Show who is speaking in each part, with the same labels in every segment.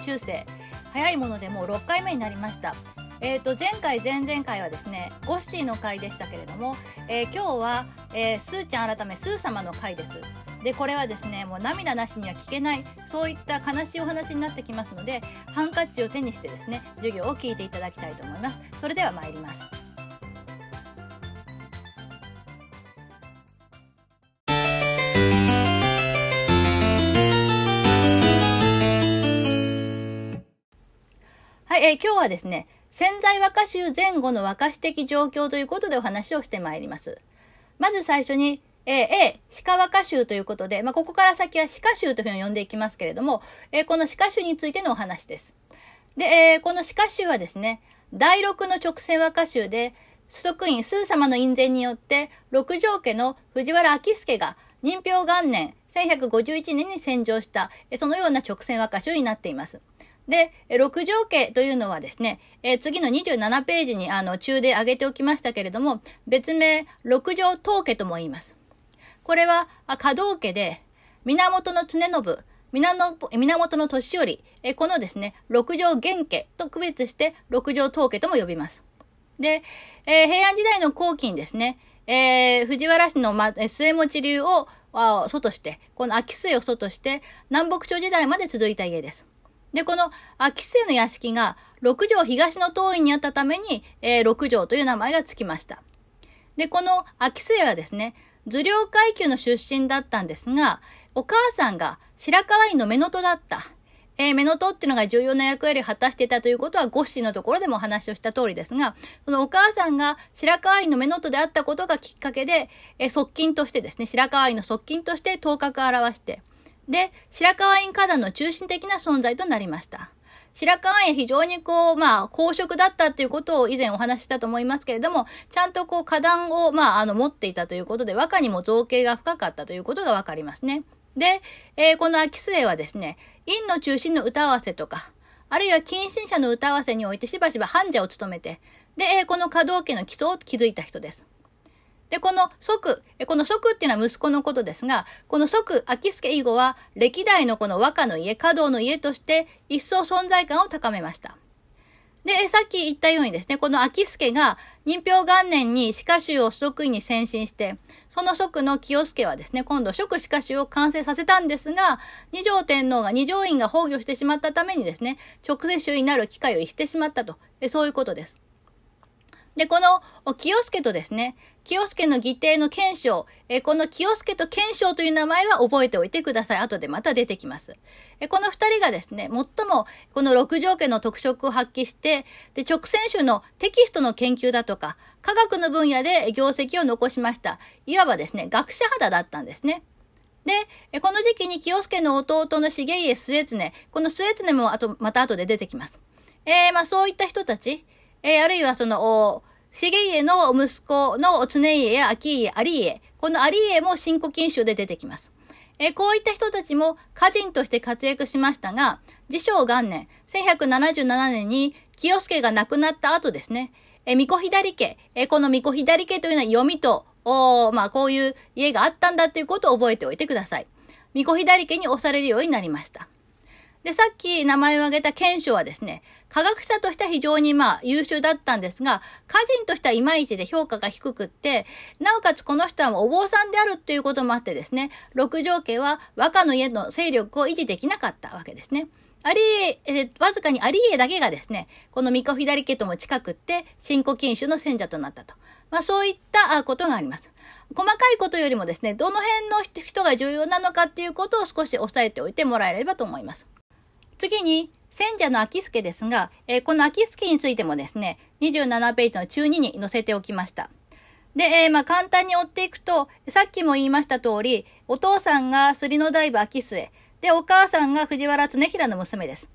Speaker 1: 中世。早いものでもう6回目になりました。えー、と前回前々回はですねゴッシーの回でしたけれども、えー、今日は、えー、スーちゃん改めスー様の回ですでこれはですねもう涙なしには聞けないそういった悲しいお話になってきますのでハンカチを手にしてですね授業を聞いていただきたいと思いますそれでは参ります今日はですね潜在和歌集前後の和歌詞的状況ということでお話をしてまいります。まず最初に、えー、A、鹿和歌集ということで、まあ、ここから先は鹿集というふうに呼んでいきますけれども、えー、この鹿集についてのお話です。で、えー、この鹿集はですね、第六の直線和歌集で、主職員スー様の印前によって、六条家の藤原明助が任表元年1151年に洗浄した、そのような直線和歌集になっています。で、六条家というのはですね、えー、次の27ページにあの中で挙げておきましたけれども、別名六条東家とも言います。これは稼働家で、源の常信、源の年寄り、えこのですね、六条元家と区別して六条東家とも呼びます。で、えー、平安時代の後期にですね、えー、藤原氏の、ま、末持流を祖として、この秋末を祖として、南北朝時代まで続いた家です。で、この秋末の屋敷が六条東の東院にあったために、えー、六条という名前がつきました。で、この秋末はですね、図領階級の出身だったんですが、お母さんが白河院の目の戸だった。えー、目の戸っていうのが重要な役割を果たしていたということは、ゴッシーのところでもお話をした通りですが、そのお母さんが白河院の目の戸であったことがきっかけで、えー、側近としてですね、白河院の側近として頭角を表して、で、白河院花壇の中心的な存在となりました。白河院非常にこう、まあ、公職だったっていうことを以前お話ししたと思いますけれども、ちゃんとこう、花壇を、まあ、あの、持っていたということで、和歌にも造形が深かったということがわかりますね。で、えー、この秋末はですね、院の中心の歌合わせとか、あるいは近親者の歌合わせにおいてしばしば患者を務めて、で、えー、この稼働家の基礎を築いた人です。で、この即、この即っていうのは息子のことですが、この即、秋助以後は、歴代のこの和歌の家、華道の家として、一層存在感を高めました。で、さっき言ったようにですね、この秋助が任表元年に歯科集を即位に先進して、その即の清助はですね、今度職歯科集を完成させたんですが、二条天皇が二条院が崩御してしまったためにですね、直接種になる機会を逸してしまったと、そういうことです。で、この清助とですね、清助の義弟の賢章、えこの清助と賢章という名前は覚えておいてください。後でまた出てきます。えこの二人がですね、最もこの六条家の特色を発揮して、で、直線種のテキストの研究だとか、科学の分野で業績を残しました。いわばですね、学者肌だったんですね。で、この時期に清助の弟の重家末常、この末常もあと、また後で出てきます。えー、まあそういった人たち、えー、あるいはその、重家の息子の常家や秋家、有家、この有家も新古今集で出てきます。え、こういった人たちも歌人として活躍しましたが、自称元年、1177年に清助が亡くなった後ですね、え、巫女左家、え、この巫女左家というのは読みと、おまあこういう家があったんだということを覚えておいてください。巫女左家に押されるようになりました。で、さっき名前を挙げた賢章はですね、科学者としては非常にまあ優秀だったんですが、歌人としてはいまいちで評価が低くって、なおかつこの人はお坊さんであるっていうこともあってですね、六条家は和歌の家の勢力を維持できなかったわけですね。アリエ、えわずかにアリエだけがですね、この巫女左家とも近くって、新古禁種の選者となったと。まあそういったことがあります。細かいことよりもですね、どの辺の人が重要なのかっていうことを少し押さえておいてもらえればと思います。次に、選者の秋助ですが、えー、この秋助についてもですね、27ページの中2に載せておきました。で、えー、まあ、簡単に追っていくと、さっきも言いました通り、お父さんが杉の大部秋末、で、お母さんが藤原常平の娘です。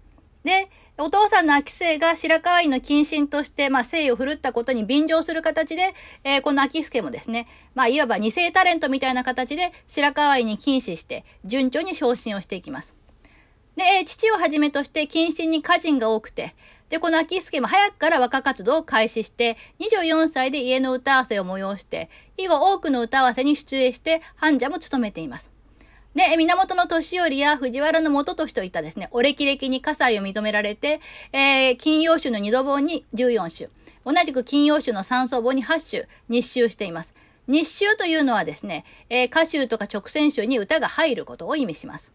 Speaker 1: で、お父さんの秋末が白河院の近親として、まあ、誠意を振るったことに便乗する形で、えー、この秋助もですね、まあ、いわば二世タレントみたいな形で白河院に禁止して、順調に昇進をしていきます。で、父をはじめとして謹慎に歌人が多くて、で、この秋助も早くから和歌活動を開始して、24歳で家の歌合わせを催して、以後多くの歌合わせに出演して、患者も務めています。で、源義頼や藤原の元俊といったですね、お歴々に火災を認められて、えー、金曜種の二度本に14種、同じく金曜種の三層本に8種、日集しています。日集というのはですね、えー、歌集とか直線集に歌が入ることを意味します。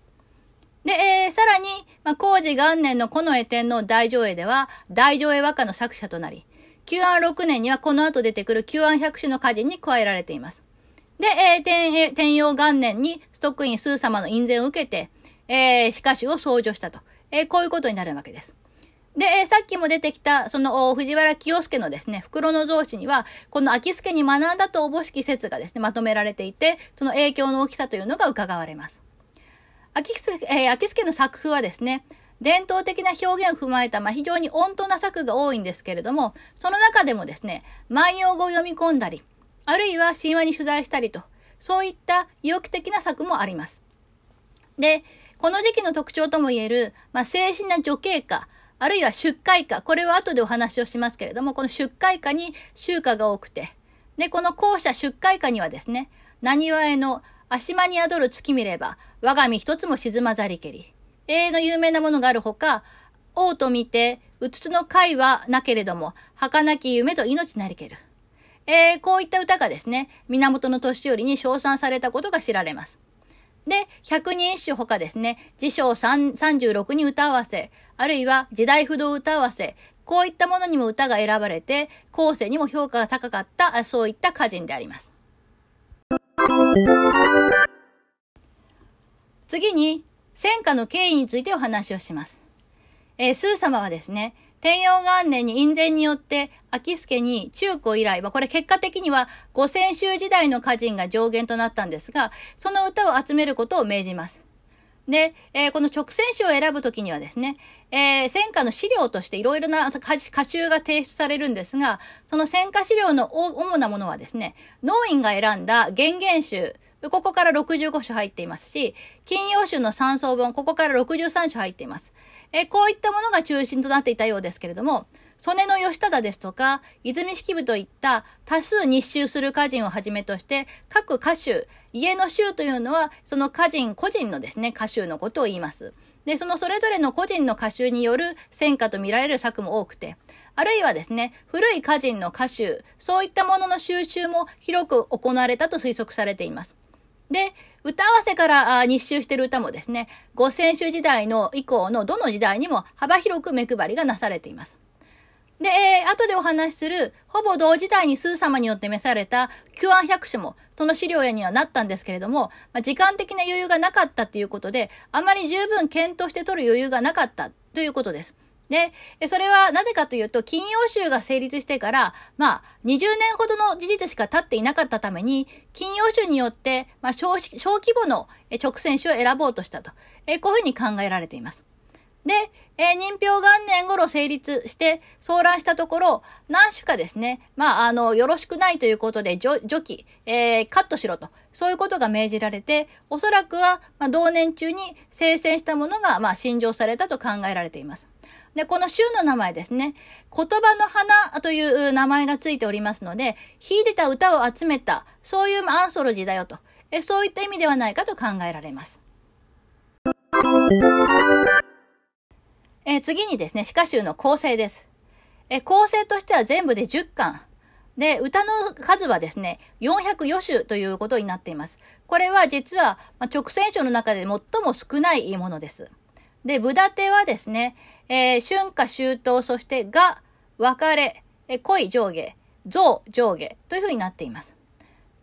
Speaker 1: で、えー、さらに、まあ、工事元年の近衛天皇大上映では、大上映和歌の作者となり、旧安6年にはこの後出てくる旧安百種の歌人に加えられています。で、えー、天、天陽元年にストックインスー様の印税を受けて、えー、鹿種を創除したと。えー、こういうことになるわけです。で、えー、さっきも出てきた、その、藤原清介のですね、袋の造詞には、この秋助に学んだとおぼしき説がですね、まとめられていて、その影響の大きさというのが伺われます。秋助、えー、秋助の作風はですね、伝統的な表現を踏まえた、まあ、非常に温当な作が多いんですけれども、その中でもですね、万葉語を読み込んだり、あるいは神話に取材したりと、そういった意欲的な作もあります。で、この時期の特徴とも言える、まあ、精神な女系歌、あるいは出荷歌、これは後でお話をしますけれども、この出荷歌に集歌が多くて、で、この後者出荷歌にはですね、何わえの足間に宿る月見れば、我が身一つも沈まざりけり。永遠の有名なものがあるほか、王と見て、うつつの会はなけれども、儚き夢と命なりける。えー、こういった歌がですね、源の年寄りに称賛されたことが知られます。で、百人一首ほかですね、辞書36に歌合わせ、あるいは時代不動歌合わせ、こういったものにも歌が選ばれて、後世にも評価が高かった、そういった歌人であります。次に、戦火の経緯についてお話をします。えー、スー様はですね、天陽元年に院前によって、秋助に中古以来、まあ、これ結果的には五千州時代の歌人が上限となったんですが、その歌を集めることを命じます。で、えー、この直線詩を選ぶときにはですね、えー、戦火の資料としていろいろな歌集が提出されるんですが、その戦火資料の主なものはですね、農院が選んだ原言集、ここから65種入っていますし、金曜種の三層本、ここから63種入っています。えー、こういったものが中心となっていたようですけれども、曽根の義忠ですとか、泉式部といった多数日集する歌人をはじめとして、各歌集、家の集というのは、その歌人個人のですね、歌集のことを言います。で、そのそれぞれの個人の歌集による戦果と見られる作も多くて、あるいはですね、古い歌人の歌集、そういったものの収集も広く行われたと推測されています。で、歌合わせから日集してる歌もですね、五千種時代の以降のどの時代にも幅広く目配りがなされています。で、えー、後でお話しする、ほぼ同時代にスー様によって召された、旧案百種も、その資料やにはなったんですけれども、まあ、時間的な余裕がなかったっていうことで、あまり十分検討して取る余裕がなかったということです。で、それはなぜかというと、金曜集が成立してから、まあ、20年ほどの事実しか経っていなかったために、金曜集によって、まあ小、小規模の直線種を選ぼうとしたと、えこういうふうに考えられています。で、えー、任票元年頃成立して騒乱したところ、何種かですね、まあ、あの、よろしくないということで除、除記、えー、カットしろと、そういうことが命じられて、おそらくは、まあ、同年中に生成したものが、まあ、新上されたと考えられています。で、この州の名前ですね、言葉の花という名前がついておりますので、弾いてた歌を集めた、そういうアンソロジーだよと、えそういった意味ではないかと考えられます。えー、次にですね、詩歌集の構成です。えー、構成としては全部で10巻。で、歌の数はですね、404首ということになっています。これは実は、まあ、直線書の中で最も少ないものです。で、ブダテはですね、えー、春夏秋冬、そしてが、別れ、えー、恋上下、象上下というふうになっています。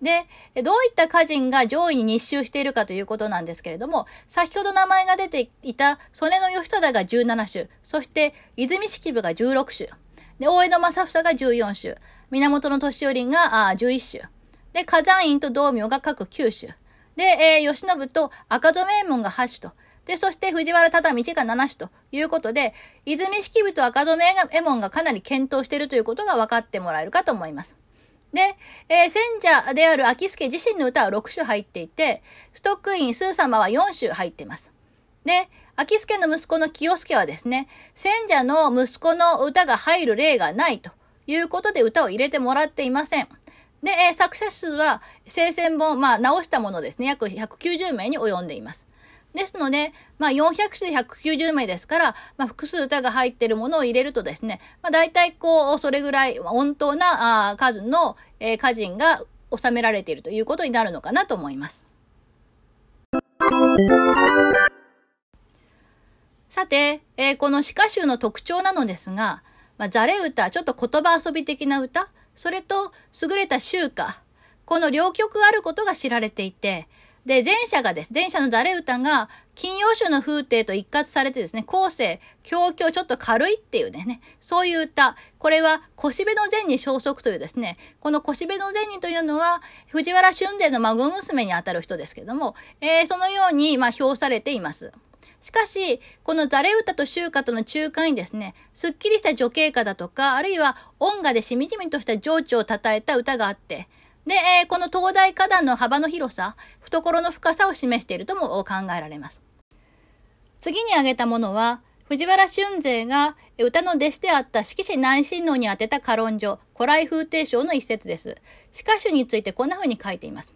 Speaker 1: で、どういった歌人が上位に日集しているかということなんですけれども、先ほど名前が出ていた曽根の義忠が17種、そして泉式部が16種、で、大江戸正房が14種、源の年寄りがあ11種、で、火山院と道明が各9種、で、えー、吉信と赤戸名門が8種と、で、そして藤原忠道が7種ということで、泉式部と赤戸名門がかなり検討しているということが分かってもらえるかと思います。で、えー、選者である秋助自身の歌は6首入っていて、ストックインスー様は4首入っています。で、秋助の息子の清助はですね、選者の息子の歌が入る例がないということで歌を入れてもらっていません。で、えー、作者数は、聖戦本、まあ、直したものですね、約190名に及んでいます。ですので、まあ、400種で190名ですから、まあ、複数歌が入っているものを入れるとですね、まあ、大体こう、それぐらい、温当な数の、えー、歌人が収められているということになるのかなと思います。さて、えー、この詩歌集の特徴なのですが、まあ、ザレ歌、ちょっと言葉遊び的な歌、それと優れた集歌、この両曲あることが知られていて、で、前者がです、前者のザレ歌が、金曜種の風景と一括されてですね、後世、強強ちょっと軽いっていうね、そういう歌。これは、腰部の前に消息というですね、この腰部の前にというのは、藤原春伝の孫娘にあたる人ですけども、えー、そのように、まあ、表されています。しかし、このザレ歌と集歌との中間にですね、すっきりした女系歌だとか、あるいは音楽でしみじみとした情緒を称えた歌があって、で、えー、この東大花壇の幅の広さ、懐の深さを示しているとも考えられます。次に挙げたものは、藤原春勢が歌の弟子であった色紙南神王に宛てた歌論書、古来風定章の一節です。詩歌集についてこんな風に書いています。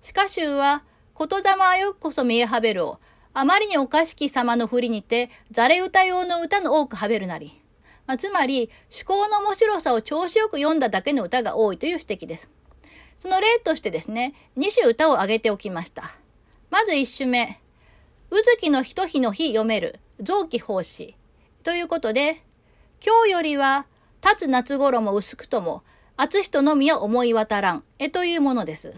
Speaker 1: 詩歌集は、言霊あよこそ見えはべるを、あまりにおかしき様の振りにて、ざれ歌用の歌の多くはべるなり。まあ、つまり、趣向の面白さを調子よく読んだだけの歌が多いという指摘です。その例としてですね、2首歌を挙げておきました。まず1首目。うずきのひと日の日読める、臓器奉仕。ということで、今日よりは、立つ夏頃も薄くとも、暑人のみは思い渡らん、えというものです。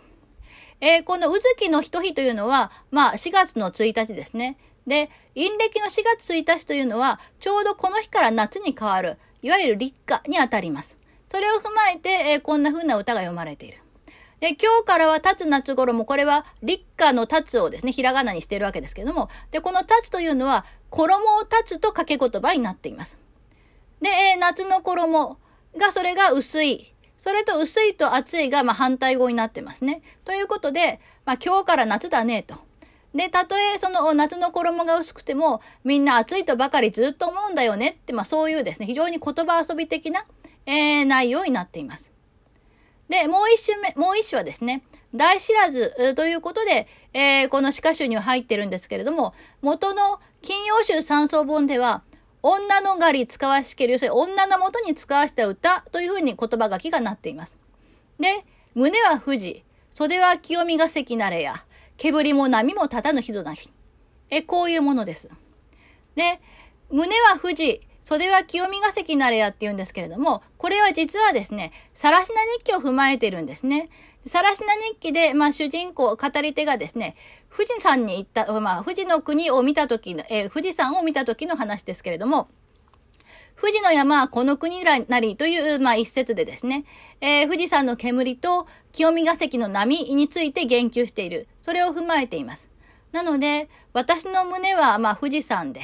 Speaker 1: えー、このうずきのひと日というのは、まあ、4月の1日ですね。で、陰暦の4月1日というのは、ちょうどこの日から夏に変わる、いわゆる立夏にあたります。それを踏まえて、えー、こんな風な歌が読まれている。で、今日からは立つ夏頃も、これは立夏の立つをですね、ひらがなにしているわけですけども、で、この立つというのは、衣を立つと掛け言葉になっています。で、えー、夏の衣が、それが薄い。それと薄いと暑いが、まあ、反対語になってますね。ということで、まあ、今日から夏だね、と。で、たとえその夏の衣が薄くても、みんな暑いとばかりずっと思うんだよねって、まあそういうですね、非常に言葉遊び的な、えー、内容になっています。で、もう一種目、もう一種はですね、大知らずということで、えー、この詩歌集には入ってるんですけれども、元の金曜集三層本では、女の狩り使わしける、要するに女のもとに使わした歌というふうに言葉書きがなっています。で、胸は富士、袖は清見が関なれや、煙も波も立たぬ日ぞなし。え、こういうものです。で、胸は富士、袖は清見が関なれやって言うんですけれども、これは実はですね、さらしな日記を踏まえてるんですね。さらしな日記で、まあ主人公、語り手がですね、富士山に行った、まあ富士の国を見た時の、えー、富士山を見た時の話ですけれども、富士の山はこの国なりという、まあ一節でですね、えー、富士山の煙と清見ヶ関の波について言及している。それを踏まえています。なので、私の胸は、まあ富士山で、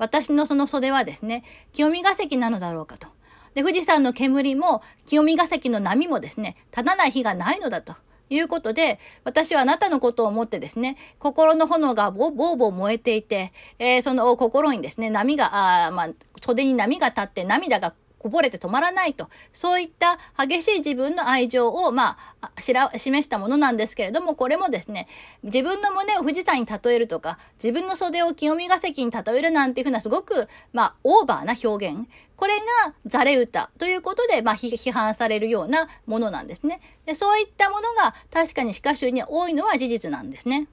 Speaker 1: 私のその袖はですね、清見ヶ関なのだろうかと。で、富士山の煙も、清見ヶ関の波もですね、立たない日がないのだと。いうことで、私はあなたのことを思ってですね、心の炎がボーボーボー燃えていて、えー、その心にですね、波が、あまあ、袖に波が立って涙がこぼれて止まらないと。そういった激しい自分の愛情を、まあ、しら、示したものなんですけれども、これもですね、自分の胸を富士山に例えるとか、自分の袖を清見ヶ関に例えるなんていうふうなすごく、まあ、オーバーな表現。これがザレ歌ということで、まあ、批判されるようなものなんですね。でそういったものが確かに詩歌集に多いのは事実なんですね。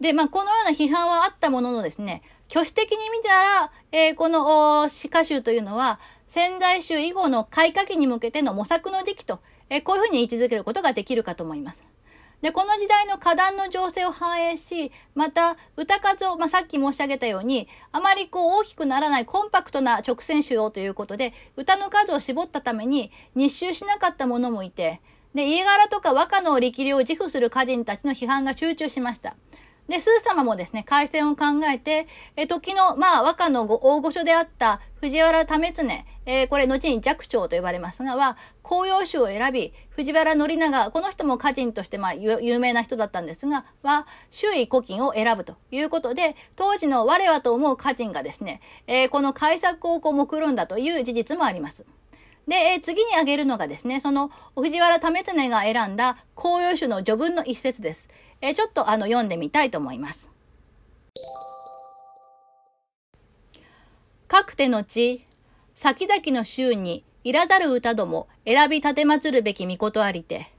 Speaker 1: で、まあ、このような批判はあったもののですね、挙手的に見たら、えー、この詩歌集というのは、仙台集以後の開花期に向けての模索の時期と、えー、こういうふうに位置づけることができるかと思います。で、この時代の歌壇の情勢を反映し、また、歌数を、まあ、さっき申し上げたように、あまりこう大きくならないコンパクトな直線集をということで、歌の数を絞ったために、日集しなかった者もいて、で、家柄とか和歌の力量を自負する歌人たちの批判が集中しました。で、スー様もですね、改戦を考えて、え時の、まあ、和歌の大御所であった藤原為常、えー、これ後に寂聴と呼ばれますが、は、紅葉種を選び、藤原紀長、この人も歌人として、まあ、有名な人だったんですが、は、周囲古今を選ぶということで、当時の我はと思う歌人がですね、えー、この改作をこう目論んだという事実もあります。で、えー、次に挙げるのがですね、その、藤原為常が選んだ紅葉種の序文の一節です。えー、ちょっとあの、読んでみたいと思います。かくてのち、先々の週に、いらざる歌ども、選び立てまつるべき御事ありて、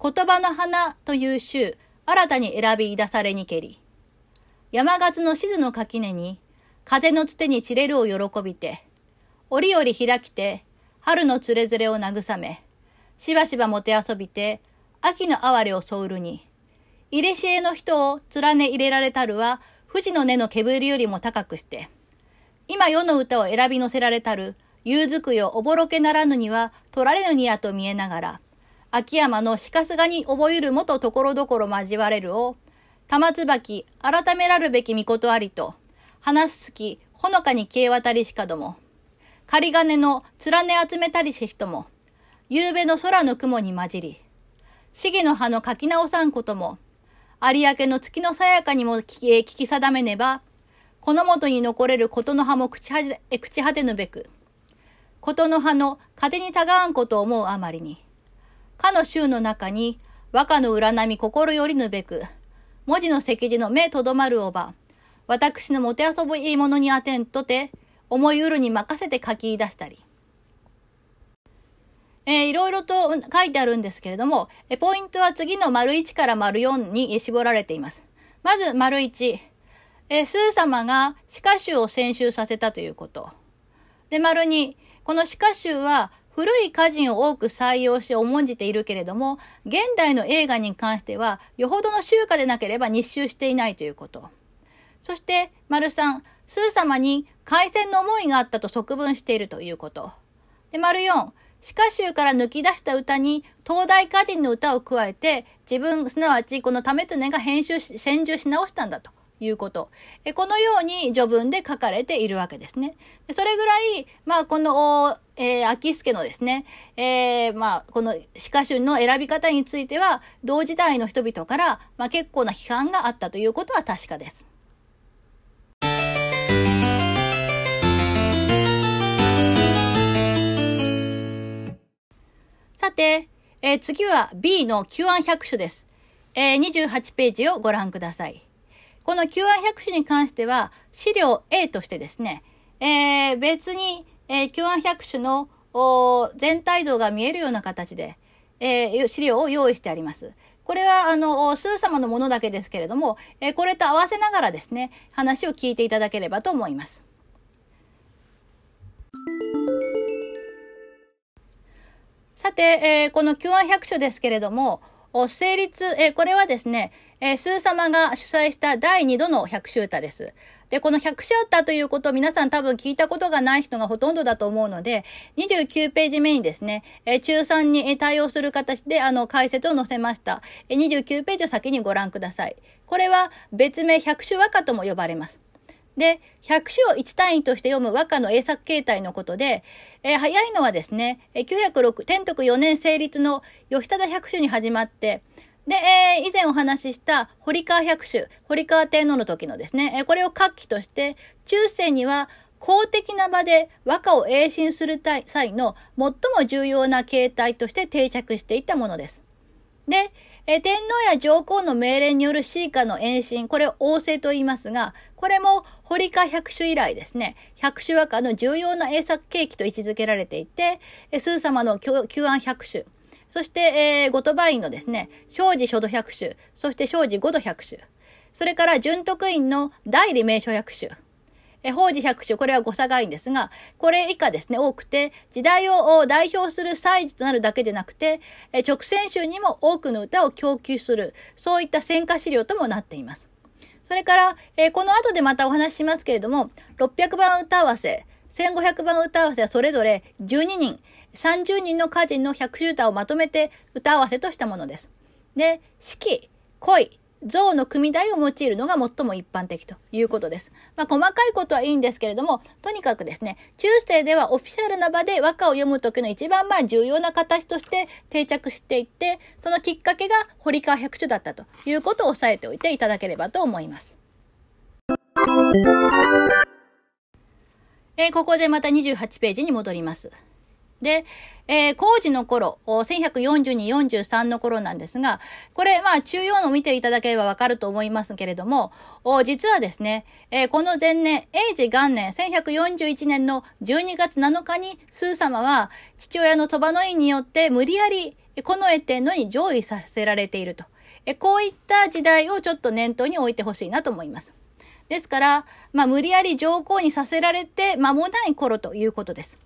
Speaker 1: 言葉の花という週、新たに選び出されにけり、山勝の静の垣根に、風のつてに散れるを喜びて、折々開きて、春のつれづれを慰め、しばしばもて遊びて、秋の哀れをそうるに、入れしえの人を連ね入れられたるは、富士の根の煙よりも高くして、今世の歌を選び乗せられたる、夕づくよおぼろけならぬには取られぬにやと見えながら、秋山の鹿すがに覚えるもところどころ交われるを、玉椿、改めらるべき御事ありと、話すすき、ほのかに消え渡りしかども、仮金の連ね集めたりし人も、夕べの空の雲に混じり、四季の葉の書き直さんことも、有明の月のさやかにも聞き定めねば、この元に残れることの葉も朽ち果て朽ち果てぬべく、ことの葉の風にたがわんことを思うあまりに、かの衆の中に和歌の占み心よりぬべく、文字の石字の目とどまるおば、私のもてあそぶいいものにあてんとて、思いうるに任せて書き出したり。えー、いろいろと書いてあるんですけれども、えポイントは次の丸1から丸4に絞られています。まず丸1、えー、スー様が歯科集を選集させたということ。で、丸2、この歯科集は古い歌人を多く採用して重んじているけれども、現代の映画に関しては、よほどの集荷でなければ日集していないということ。そして、丸3、スー様に海戦の思いがあったと側文しているということ。で、丸4、詩歌集から抜き出した歌に東大歌人の歌を加えて自分、すなわちこの為常が編集し、編集し直したんだということ。えこのように序文で書かれているわけですね。でそれぐらい、まあこの、えー、秋助のですね、えー、まあこの詩歌集の選び方については同時代の人々から、まあ結構な批判があったということは確かです。さて、えー、次は B の Q 案百種です。えー、28ページをご覧ください。この Q 案百種に関しては、資料 A としてですね、えー、別に、えー、Q 案百種の全体像が見えるような形で、えー、資料を用意してあります。これは、あの、スー様のものだけですけれども、えー、これと合わせながらですね、話を聞いていただければと思います。さて、えー、この Q1 百書ですけれども、成立、えー、これはですね、えー、スー様が主催した第2度の百秋歌です。で、この百秋歌ということを皆さん多分聞いたことがない人がほとんどだと思うので、29ページ目にですね、えー、中3に対応する形であの解説を載せました。29ページを先にご覧ください。これは別名百秋和歌とも呼ばれます。で、百種を1単位として読む和歌の英作形態のことで、えー、早いのはですね、906、天徳4年成立の吉忠百種に始まって、で、えー、以前お話しした堀川百種、堀川天皇の時のですね、えー、これを活気として、中世には公的な場で和歌を栄進する際の最も重要な形態として定着していったものです。で、え天皇や上皇の命令による詩歌の延伸、これを王政と言いますが、これも堀川百種以来ですね、百種和歌の重要な英作契機と位置づけられていて、スー様の旧案百種、そして、えー、後鳥羽院のですね、庄司書道百種、そして庄司五度百種、それから準徳院の代理名所百種、え、法事百種、これは誤差がいんですが、これ以下ですね、多くて、時代を代表する祭事となるだけでなくて、直線集にも多くの歌を供給する、そういった戦歌資料ともなっています。それから、えこの後でまたお話ししますけれども、600番歌合わせ、1500番歌合わせはそれぞれ12人、30人の歌人の100集歌をまとめて歌合わせとしたものです。で、四季、恋、像の組み台を用いるのが最も一般的ということです。まあ、細かいことはいいんですけれども、とにかくですね、中世ではオフィシャルな場で和歌を読む時の一番まあ重要な形として定着していって、そのきっかけが堀川百種だったということを押さえておいていただければと思います。えー、ここでまた28ページに戻ります。で、えー、工事の頃、1142、43の頃なんですが、これ、まあ、中央の見ていただければわかると思いますけれども、実はですね、えー、この前年、英治元年、1141年の12月7日に、スー様は、父親のそばの院によって無理やり、この絵天のに上位させられていると。えこういった時代をちょっと念頭に置いてほしいなと思います。ですから、まあ、無理やり上皇にさせられて間もない頃ということです。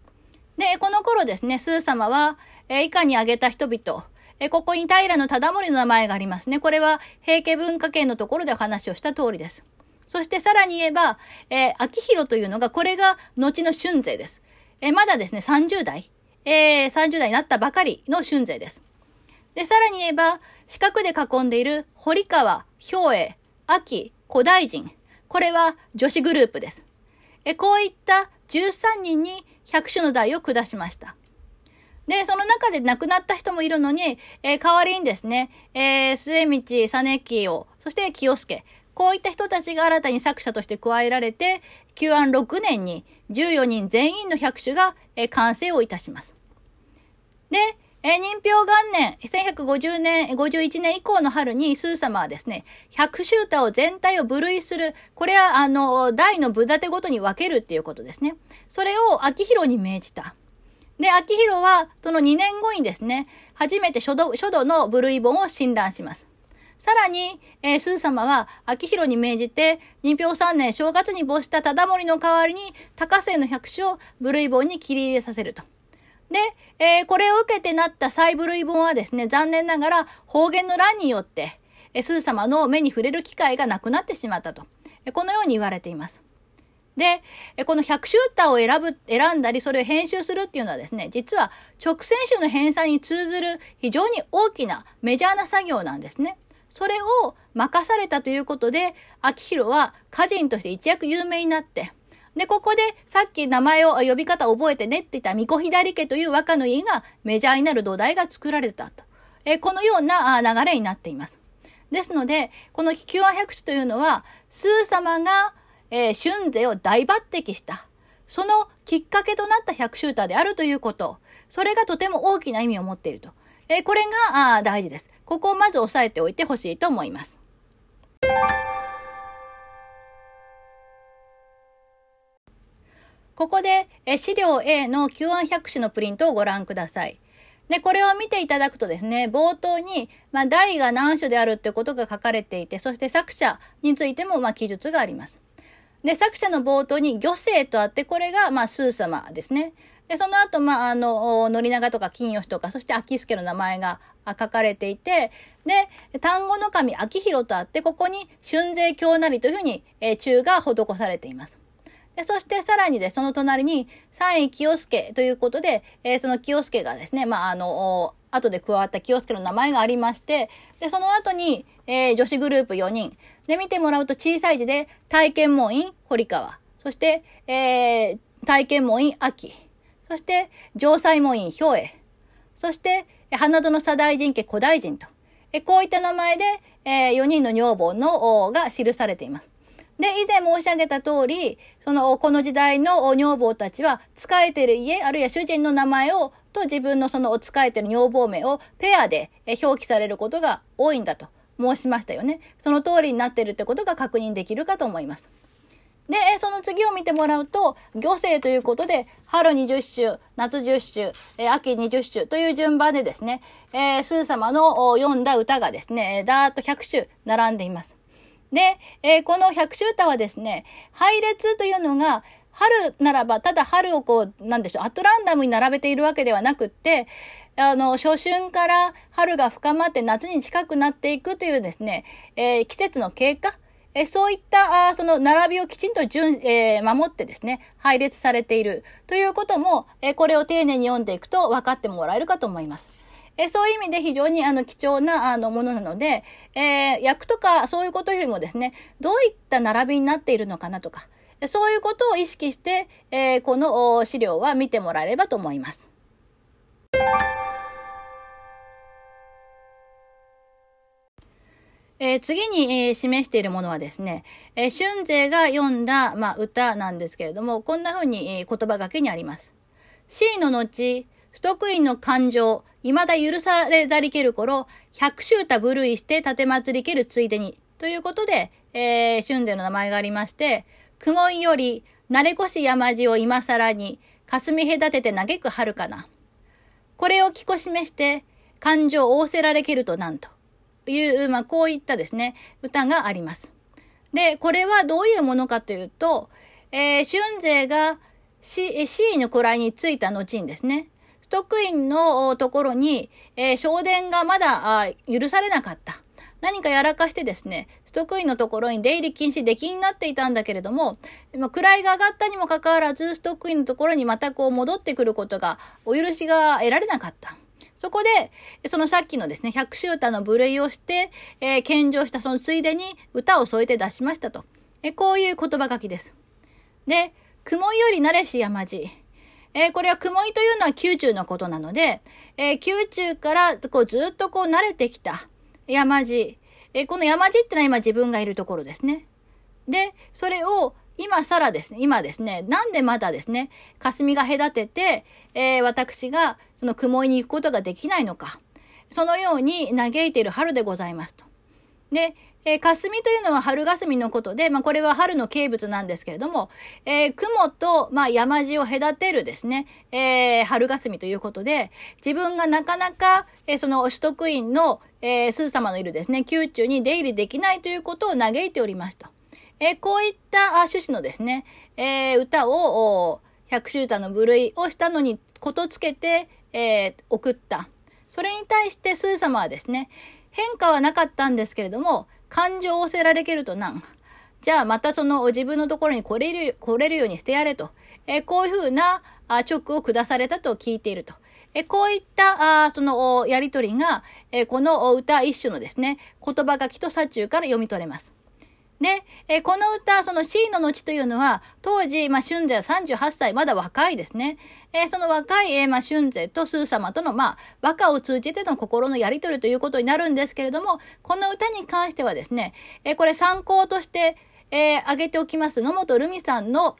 Speaker 1: で、この頃ですね、スー様は、え以下に挙げた人々、えここに平の忠盛の名前がありますね。これは平家文化圏のところで話をした通りです。そしてさらに言えば、えー、秋広というのが、これが後の春勢です。えまだですね、30代、えー、30代になったばかりの春勢です。で、さらに言えば、四角で囲んでいる堀川、兵衛、秋、古代人。これは女子グループです。えこういった13人に百種の代を下しました。で、その中で亡くなった人もいるのに、えー、代わりにですね、えー、末道、実清、そして清助、こういった人たちが新たに作者として加えられて、旧安6年に14人全員の百種が、えー、完成をいたします。で、えー、任氷元年、1150年、51年以降の春に、スー様はですね、百州太を全体を部類する、これは、あの、大の部立てごとに分けるっていうことですね。それを秋広に命じた。で、秋広は、その2年後にですね、初めて書道、書道の部類本を診断します。さらに、えー、スー様は、秋広に命じて、任氷3年正月に没した忠盛の代わりに、高瀬の百種を部類本に切り入れさせると。で、えー、これを受けてなった細部類本はですね、残念ながら方言の乱によって、えスー様の目に触れる機会がなくなってしまったと。えこのように言われています。でえ、この100シューターを選ぶ、選んだり、それを編集するっていうのはですね、実は直線種の編纂に通ずる非常に大きなメジャーな作業なんですね。それを任されたということで、秋広は歌人として一躍有名になって、で、ここでさっき名前を呼び方覚えてねって言った巫女左家という和歌の家がメジャーになる土台が作られたと。えこのような流れになっています。ですので、この九和百種というのは、スー様が、えー、春勢を大抜擢した。そのきっかけとなった百シューターであるということ。それがとても大きな意味を持っていると。えー、これがあ大事です。ここをまず押さえておいてほしいと思います。ここで、え資料 A の Q100 種のプリントをご覧ください。で、これを見ていただくとですね、冒頭に、まあ、題が何種であるってことが書かれていて、そして作者についても、まあ、記述があります。で、作者の冒頭に漁生とあって、これが、まあ、スー様ですね。で、その後、まあ、あの、のり長とか金吉とか、そして秋助の名前が書かれていて、で、単語の神秋広とあって、ここに春税京なりというふうに、えー、中が施されています。でそしてさらにで、その隣に、三位清介ということで、えー、その清介がですね、まあ、あの、後で加わった清介の名前がありまして、で、その後に、えー、女子グループ4人。で、見てもらうと小さい字で、体験門院、堀川。そして、えー、体験門院、秋。そして、城西門院、兵衛。そして、花園左大臣家、古大臣と。こういった名前で、えー、4人の女房の、が記されています。で、以前申し上げた通り、その、この時代の女房たちは、仕えてる家、あるいは主人の名前を、と自分のその、仕えてる女房名をペアで表記されることが多いんだと申しましたよね。その通りになってるってことが確認できるかと思います。で、その次を見てもらうと、漁生ということで、春20種、夏10種、秋20種という順番でですね、えー、スー様の読んだ歌がですね、だーっと100種並んでいます。で、えー、この百秋歌はですね、配列というのが、春ならば、ただ春をこう、なんでしょう、アトランダムに並べているわけではなくって、あの、初春から春が深まって夏に近くなっていくというですね、えー、季節の経過、えそういったあその並びをきちんと順、えー、守ってですね、配列されているということも、えこれを丁寧に読んでいくと分かってもらえるかと思います。えそういう意味で非常にあの貴重なあのものなので、えー、役とかそういうことよりもですね、どういった並びになっているのかなとか、そういうことを意識して、えー、この資料は見てもらえればと思います。えー、次に、えー、示しているものはですね、えー、春勢が読んだ、まあ、歌なんですけれども、こんな風に、え、言葉がけにあります。C の後、ストックインの感情、未だ許されざりける頃、百秋田部類して立て祭りけるついでに。ということで、えー、春での名前がありまして、雲井より、慣れこし山路を今更に、霞隔てて嘆く春かな。これを着こしめして、感情を仰せられけるとなんという、まあ、こういったですね、歌があります。で、これはどういうものかというと、えー、春勢が C、C の位についた後にですね、ストックインのところに、えー、昇電がまだ許されなかった。何かやらかしてですね、ストックインのところに出入り禁止出禁になっていたんだけれども、位が上がったにもかかわらず、ストックインのところにまたこう戻ってくることが、お許しが得られなかった。そこで、そのさっきのですね、百秋歌の部類をして、えー、献上したそのついでに歌を添えて出しましたと。えこういう言葉書きです。で、雲より慣れし山地。えー、これは雲井というのは宮中のことなので、えー、宮中からこうずっとこう慣れてきた山地。えー、この山地ってのは今自分がいるところですね。で、それを今更ですね、今ですね、なんでまだですね、霞が隔てて、えー、私がその雲井に行くことができないのか。そのように嘆いている春でございますと。で、えー、霞というのは春霞のことで、まあ、これは春の景物なんですけれども、えー、雲と、まあ、山地を隔てるですね、えー、春霞ということで、自分がなかなか、えー、その首都院の、えー、スー様のいるですね、宮中に出入りできないということを嘆いておりますと。えー、こういった趣旨のですね、えー、歌を、百秋歌の部類をしたのにことつけて、えー、送った。それに対してスー様はですね、変化はなかったんですけれども、感情をせられけるとなん。じゃあまたその自分のところに来れる、来れるようにしてやれと。え、こういうふうなあ直を下されたと聞いていると。え、こういったあそのやりとりが、え、この歌一種のですね、言葉書きと左中から読み取れます。ね、えー、この歌、その C の後というのは、当時、まあ、春勢は38歳、まだ若いですね。えー、その若い、えー、まあ、春勢とスー様との、まあ、和歌を通じての心のやりとりということになるんですけれども、この歌に関してはですね、えー、これ参考として、えー、挙げておきます、野本るみさんの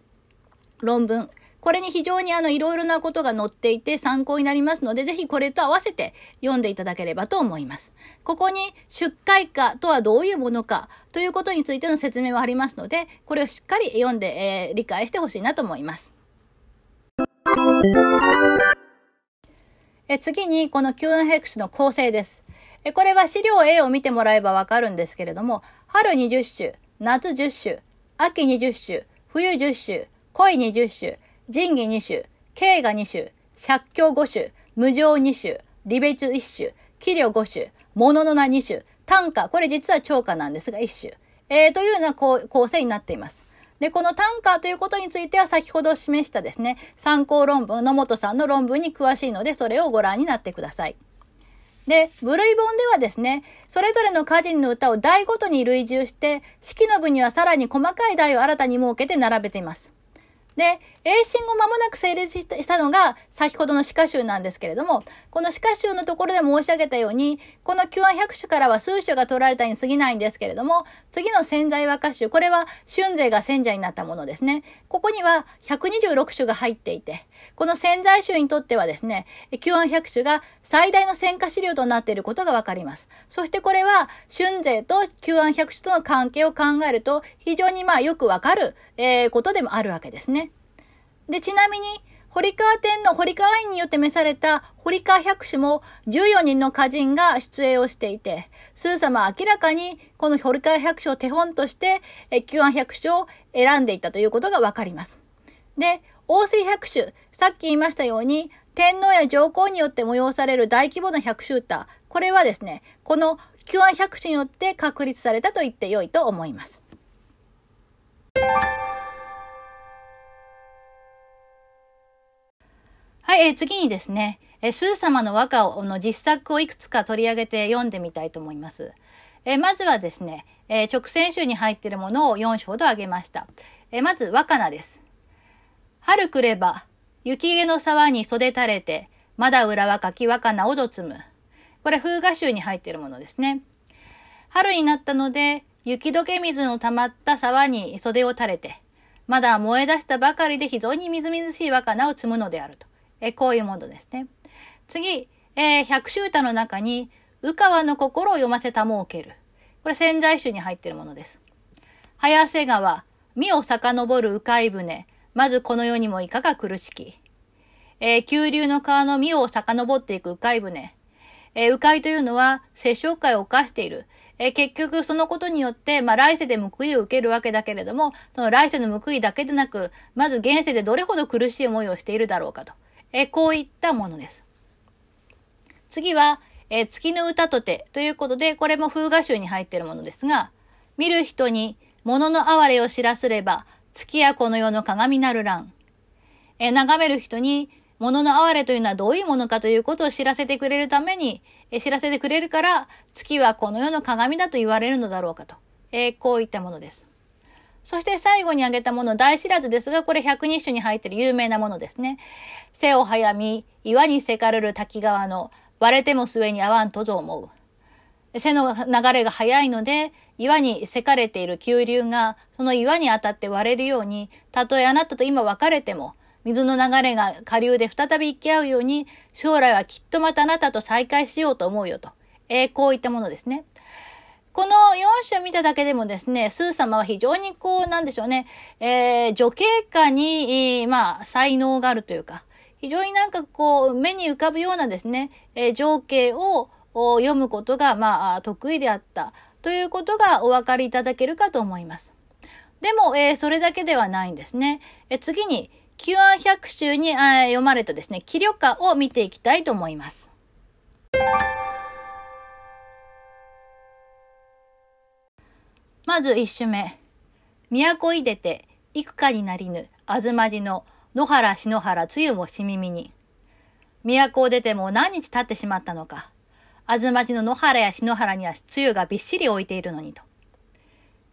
Speaker 1: 論文。これに非常にあの、いろいろなことが載っていて参考になりますので、ぜひこれと合わせて読んでいただければと思います。ここに出会歌とはどういうものかということについての説明はありますので、これをしっかり読んで、えー、理解してほしいなと思います。え次に、この Q&A の構成です。えこれは資料 A を見てもらえばわかるんですけれども、春20種、夏10種、秋20種、冬10種、恋20種、仁義2種、慶が2種、借境5種、無常2種、離別1種、器量5種、物の名2種、単価、これ実は超過なんですが1種、えー、というような構成になっています。で、この単価ということについては先ほど示したですね、参考論文、野本さんの論文に詳しいので、それをご覧になってください。で、部類本ではですね、それぞれの歌人の歌を題ごとに類重して、式の部にはさらに細かい題を新たに設けて並べています。で、英進後間もなく成立したのが先ほどの詩歌集なんですけれども、この詩歌集のところで申し上げたように、この旧案百首からは数首が取られたに過ぎないんですけれども、次の潜在和歌集、これは春勢が選者になったものですね。ここには126首が入っていて、この潜在集にとってはですね、旧案百首が最大の戦果資料となっていることがわかります。そしてこれは春勢と旧案百首との関係を考えると、非常にまあよくわかる、えー、ことでもあるわけですね。で、ちなみに、堀川店の堀川院によって召された堀川百種も14人の歌人が出演をしていて、スー様は明らかにこの堀川百種を手本として、え、旧案百種を選んでいたということがわかります。で、王政百種、さっき言いましたように、天皇や上皇によって催される大規模な百種歌、これはですね、この旧案百種によって確立されたと言ってよいと思います。はい、えー、次にですね、えー、スー様の和歌をの実作をいくつか取り上げて読んでみたいと思います。えー、まずはですね、え直線集に入っているものを4章ほど挙げました。えまず、和歌なです。春来れば、雪毛の沢に袖垂れて、まだ裏若き若菜をどつむ。これ、風画集に入っているものですね。春になったので、雪解け水の溜まった沢に袖を垂れて、まだ燃え出したばかりで非常にみずみずしい若菜を摘むのであると。えこういうものですね。次、えー、百秋歌の中に、宇川の心を読ませたもうける。これ潜在集に入っているものです。早瀬川、身を遡る鵜飼船、まずこの世にもいかが苦しき。えー、急流の川の身を遡っていく鵜飼船。えー、鵜飼というのは、殺生会を犯している。えー、結局そのことによって、まあ来世で報いを受けるわけだけれども、その来世の報いだけでなく、まず現世でどれほど苦しい思いをしているだろうかと。え、こういったものです。次は、え、月の歌とてということで、これも風画集に入っているものですが、見る人に物の哀れを知らすれば、月やこの世の鏡なる欄。え、眺める人に、物の哀れというのはどういうものかということを知らせてくれるために、え、知らせてくれるから、月はこの世の鏡だと言われるのだろうかと。え、こういったものです。そして最後に挙げたもの、大知らずですが、これ百日種に入っている有名なものですね。背を早み、岩にせかるる滝川の、割れても末に合わんとぞ思う。背の流れが速いので、岩にせかれている急流が、その岩に当たって割れるように、たとえあなたと今別れても、水の流れが下流で再び行き合うように、将来はきっとまたあなたと再会しようと思うよと。えー、こういったものですね。この4種見ただけでもですね、スー様は非常にこう、なんでしょうね、えー、女系化に、まあ、才能があるというか、非常になんかこう、目に浮かぶようなですね、えー、情景を読むことが、まあ、得意であったということがお分かりいただけるかと思います。でも、えー、それだけではないんですね。えー、次に、旧案百集に読まれたですね、気旅歌を見ていきたいと思います。まず一首目。都いでて、幾かになりぬ、あずまじの、野原篠原つゆもしみみに。都を出ても何日経ってしまったのか。あずまじの野原や篠原にはつゆがびっしり置いているのにと。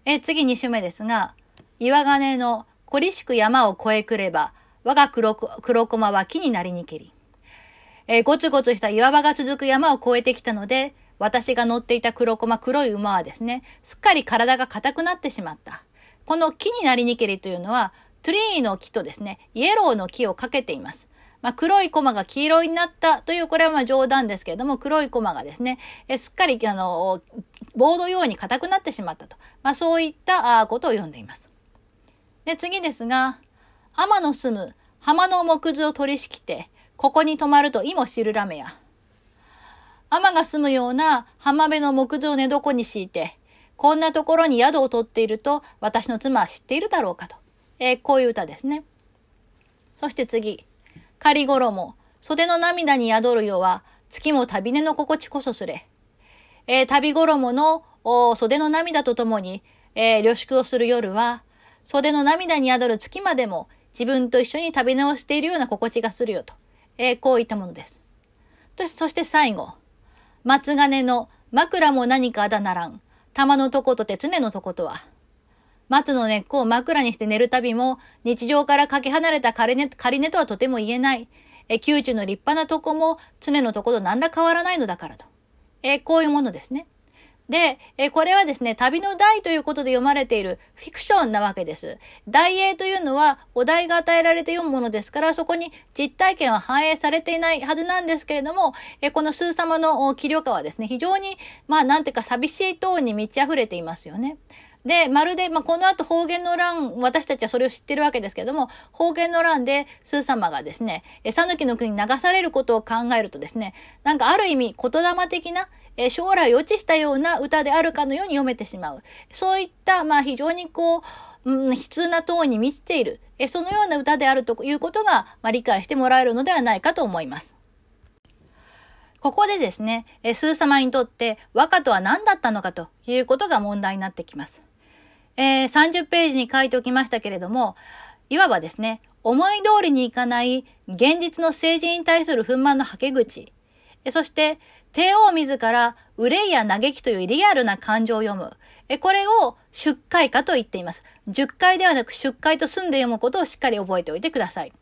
Speaker 1: え、次二首目ですが、岩金のこりしく山を越えくれば、我が黒黒駒は木になりにけり。え、ごつごつした岩場が続く山を越えてきたので、私が乗っていた黒駒、黒い馬はですね、すっかり体が硬くなってしまった。この木になりにけりというのは、トゥリーの木とですね、イエローの木をかけています。まあ、黒いコマが黄色になったという、これはまあ冗談ですけれども、黒いコマがですね、えすっかり、あの、ボード用に硬くなってしまったと。まあ、そういったことを読んでいます。で、次ですが、天の住む浜の木図を取りしきて、ここに泊まると意も知るらめや。天が住むような浜辺の木図を寝床に敷いて、こんなところに宿を取っていると私の妻は知っているだろうかと。えー、こういう歌ですね。そして次。仮衣、袖の涙に宿るよは、月も旅根の心地こそすれ。えー、旅衣の袖の涙とともに、えー、旅宿をする夜は、袖の涙に宿る月までも自分と一緒に旅直しているような心地がするよと。え、こういったものです。そして最後。松金の枕も何かあだならん。玉のとことて常のとことは。松の根っこを枕にして寝るたびも、日常からかけ離れた仮根仮根とはとても言えない。え、宮中の立派なとこも常のとこと何ら変わらないのだからと。え、こういうものですね。で、えこれはですね、旅の題ということで読まれているフィクションなわけです。題英というのはお題が与えられて読むものですから、そこに実体験は反映されていないはずなんですけれども、えこのスー様の気力はですね、非常に、まあなんていうか寂しいトーンに満ち溢れていますよね。で、まるで、まあ、この後方言の欄、私たちはそれを知ってるわけですけども、方言の欄で、スー様がですね、え、さぬきの国に流されることを考えるとですね、なんかある意味、言霊的な、え、将来を予知したような歌であるかのように読めてしまう。そういった、まあ、非常にこう、うん、悲痛なトーンに満ちている、え、そのような歌であるということが、まあ、理解してもらえるのではないかと思います。ここでですね、えスー様にとって和歌とは何だったのかということが問題になってきます。えー、30ページに書いておきましたけれども、いわばですね、思い通りにいかない現実の政治に対する不満のはけ口、そして、帝王自ら憂いや嘆きというリアルな感情を読む。これを出会化と言っています。10回ではなく出会と済んで読むことをしっかり覚えておいてください。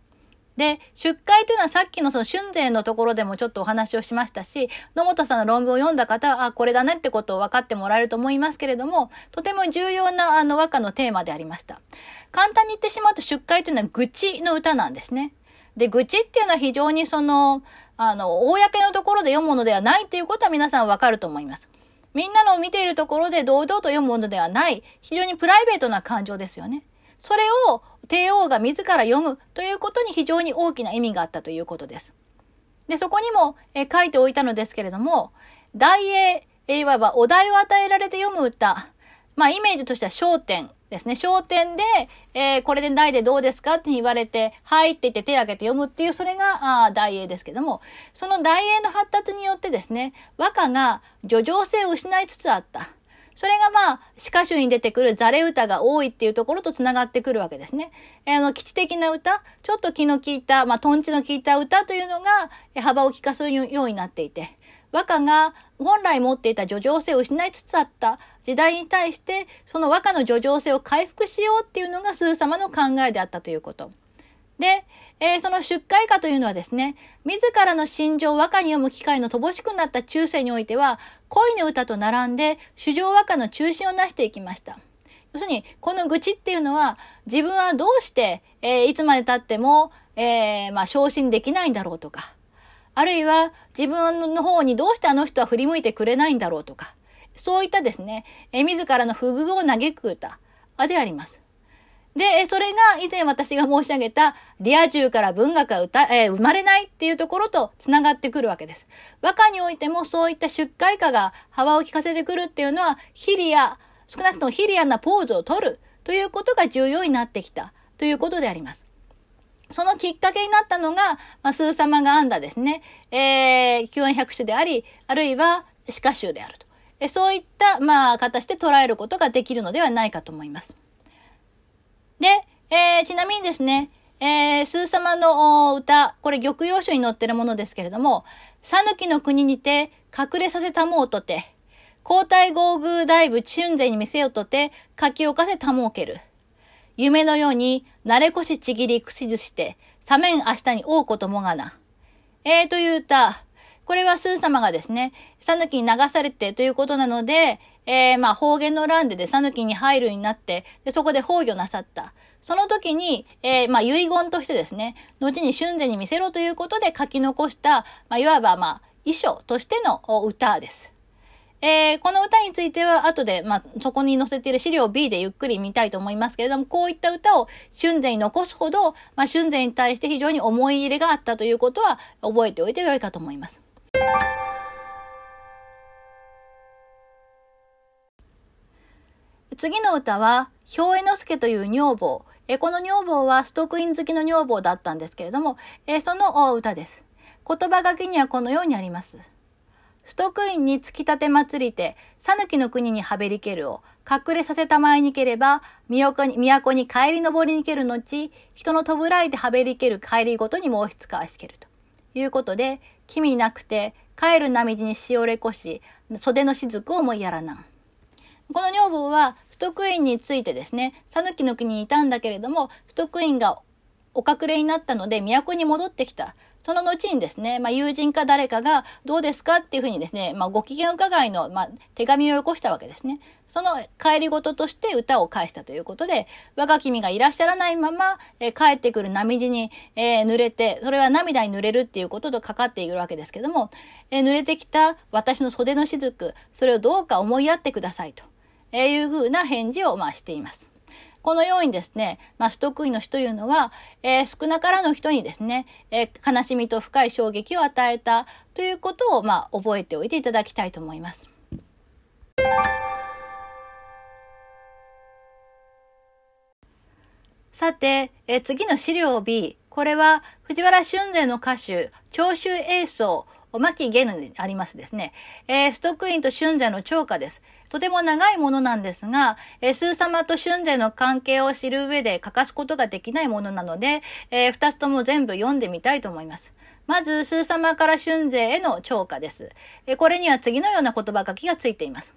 Speaker 1: で、出会というのはさっきのその春税のところでもちょっとお話をしましたし、野本さんの論文を読んだ方は、あ、これだねってことを分かってもらえると思いますけれども、とても重要なあの和歌のテーマでありました。簡単に言ってしまうと出会というのは愚痴の歌なんですね。で、愚痴っていうのは非常にその、あの、公のところで読むものではないっていうことは皆さんわかると思います。みんなのを見ているところで堂々と読むものではない、非常にプライベートな感情ですよね。それを帝王が自ら読むということに非常に大きな意味があったということです。で、そこにも、え書いておいたのですけれども、大英、いわばお題を与えられて読む歌、まあイメージとしては焦点ですね。焦点で、えー、これで題でどうですかって言われて、はいって言って手を挙げて読むっていう、それが、あ大英ですけども、その大英の発達によってですね、和歌が叙情性を失いつつあった。それがまあ、詩歌集に出てくるザレ歌が多いっていうところと繋がってくるわけですね。あの、基地的な歌、ちょっと気の利いた、まあ、トンチの利いた歌というのが、幅を利かすようになっていて、和歌が本来持っていた叙情性を失いつつあった時代に対して、その和歌の叙情性を回復しようっていうのがスー様の考えであったということ。で、えー、その出会歌というのはですね、自らの心情を和歌に読む機会の乏しくなった中世においては、恋の歌と並んで、主情和歌の中心をなしていきました。要するに、この愚痴っていうのは、自分はどうして、えー、いつまで経っても、えー、まあ、昇進できないんだろうとか、あるいは、自分の方にどうしてあの人は振り向いてくれないんだろうとか、そういったですね、えー、自らの不遇を嘆く歌であります。で、それが以前私が申し上げたリア充から文学が歌、えー、生まれないっていうところと繋がってくるわけです。和歌においてもそういった出会歌が幅を利かせてくるっていうのは、ヒリア、少なくともヒリアなポーズを取るということが重要になってきたということであります。そのきっかけになったのが、まあ、スー様が編んだですね、えー、救援百種であり、あるいは詩歌集であると。そういった、まあ、形で捉えることができるのではないかと思います。で、えー、ちなみにですね、えー、スー様の歌、これ玉葉書に載ってるものですけれども、さぬきの国にて隠れさせたもうとて、交代合宮大部春勢に見せよとて、書き置かせたもうける。夢のように、慣れこしちぎりくしずして、さめん明日に会うこともがな。えー、という歌、これはスー様がですね、さぬきに流されてということなので、えー、まあ方言の欄でで、さぬきに入るになって、で、そこで崩御なさった。その時に、えー、まあ遺言としてですね、後に春前に見せろということで書き残した、まあいわばまあ遺書としての歌です。えー、この歌については後で、まあ、そこに載せている資料 B でゆっくり見たいと思いますけれども、こういった歌を春前に残すほど、まあ、春前に対して非常に思い入れがあったということは覚えておいてよいかと思います。次の歌は、氷江之助という女房。えこの女房はストックイン好きの女房だったんですけれども、えその歌です。言葉書きにはこのようにあります。ストックインに突き立て祭りて、さぬきの国にはべりけるを、隠れさせたまえにければ、都に、都に帰り登りにける後、人のとぶらいではべりける帰りごとに申し使わしけると。いうことで、君なくて、帰る波地にしおれこし、袖のしずくを思いやらなん。この女房は、ストックインについてですね、讃岐の国にいたんだけれども、ストックインがお隠れになったので、都に戻ってきた。その後にですね、まあ、友人か誰かが、どうですかっていうふうにですね、まあ、ご機嫌伺いの、まあ、手紙をよこしたわけですね。その帰り事ととして歌を返したということで、我が君がいらっしゃらないまま、え、帰ってくる波地に、えー、濡れて、それは涙に濡れるっていうこととかかっているわけですけども、えー、濡れてきた私の袖の雫、それをどうか思いやってくださいと。えいうふうな返事を、まあ、しています。このようにですね、まあ、ストックイの死というのは、えー、少なからぬ人にですね、えー、悲しみと深い衝撃を与えたということを、まあ、覚えておいていただきたいと思います。さて、えー、次の資料 B。これは、藤原春勢の歌手、長州英宗、牧ゲヌにありますですね。えー、ストックインと春勢の長歌です。とても長いものなんですが、えー、スー様と春勢の関係を知る上で欠かすことができないものなので、えー、二つとも全部読んでみたいと思います。まず、スー様から春勢への超過です。えー、これには次のような言葉書きがついています。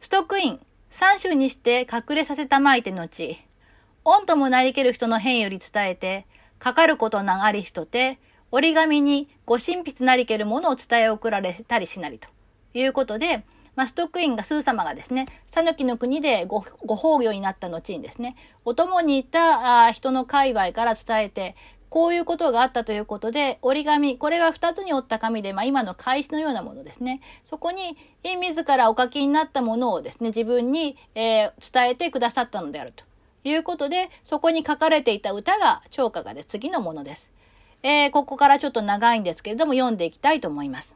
Speaker 1: ストックイン、三種にして隠れさせたまいて後、恩ともなりける人の変より伝えて、かかることなありしとて、折り紙にご神筆なりけるものを伝え送られたりしなりということで、まあ、ストックインがスー様がですね、讃岐の国でごご崩御になった後にですね、お供にいたあ人の界隈から伝えて、こういうことがあったということで、折り紙、これは2つに折った紙で、まあ、今の返しのようなものですね。そこに、自らお書きになったものをですね、自分に、えー、伝えてくださったのであるということで、そこに書かれていた歌が超歌がで次のものです。えー、ここからちょっと長いんですけれども、読んでいきたいと思います。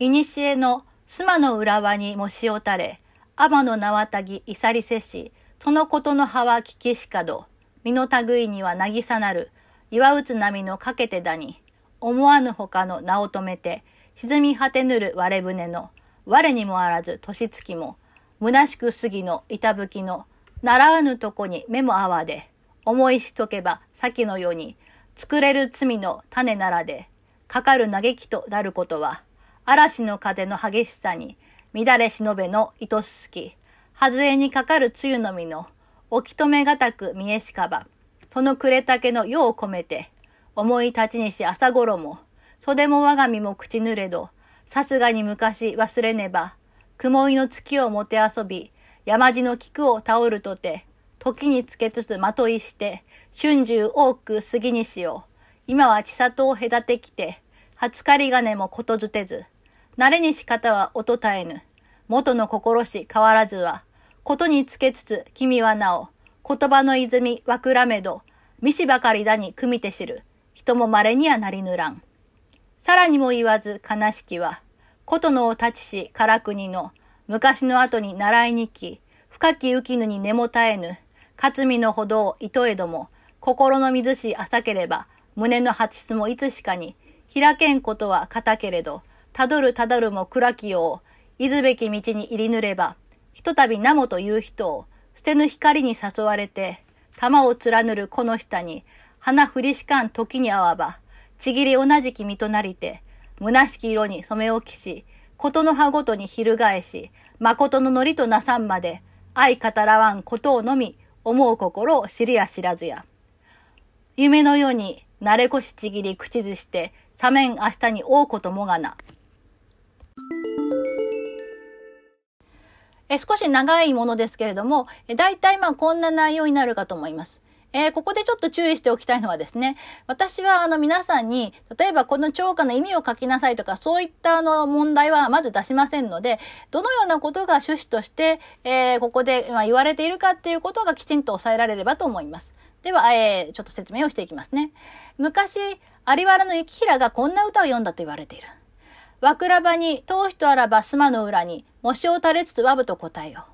Speaker 1: いにしえの須磨の浦和にもしおたれ、天の縄たぎいさりせし、そのことの葉は聞きしかど、身の類には渚なる、岩打つ波のかけてだに、思わぬほかの名を止めて、沈み果てぬる割れ船の、我にもあらず年月も、虚しく過ぎの板吹きの、習わぬとこに目もあわで、思いしとけば先のように、作れる罪の種ならで、かかる嘆きとなることは、嵐の風の激しさに、乱れ忍べの糸すき、外れにかかる梅雨の実の、置き止めがたく見えしかば、その暮れたけの世を込めて、思い立ちにし朝頃も、袖も我が身も口濡れど、さすがに昔忘れねば、雲井の月をもて遊び、山地の菊を倒るとて、時につけつつまといして、春秋多く杉にしよう。今は千里を隔てきて、初狩り金もことづてず、慣れにし方は音絶えぬ。元の心し変わらずは、ことにつけつつ君はなお、言葉の泉わくらめど、みしばかりだに組みて知る。人も稀にはなりぬらん。さらにも言わず悲しきは、ことのを立ちしから国の、昔の後に習いにき、深き浮きぬに根も絶えぬ、勝みのほどを糸えども、心の水し浅ければ、胸の八質もいつしかに、開けんことは固けれど、たどるたどるも暗きよう、いずべき道に入りぬれば、ひとたびなもという人を、捨てぬ光に誘われて、玉を貫るこの下に、花降りしかん時にあわば、ちぎり同じき身となりて、虚しき色に染め置きし、ことの葉ごとに翻し、誠のりとなさんまで、愛語らわんことをのみ、思う心を知りや知らずや。夢のように、慣れこしちぎり口ずして、さめん明日に会うこともがな。え少し長いものですけれども、え大体まあこんな内容になるかと思います。えー、ここでちょっと注意しておきたいのはですね、私はあの皆さんに、例えばこの超過の意味を書きなさいとか、そういったあの問題はまず出しませんので、どのようなことが趣旨として、えー、ここで、言われているかっていうことがきちんと抑えられればと思います。では、えー、ちょっと説明をしていきますね。昔、有原の幸平がこんな歌を読んだと言われている。わくらばに、頭皮とあらば妻の裏に、模試を垂れつつわぶと答えよ。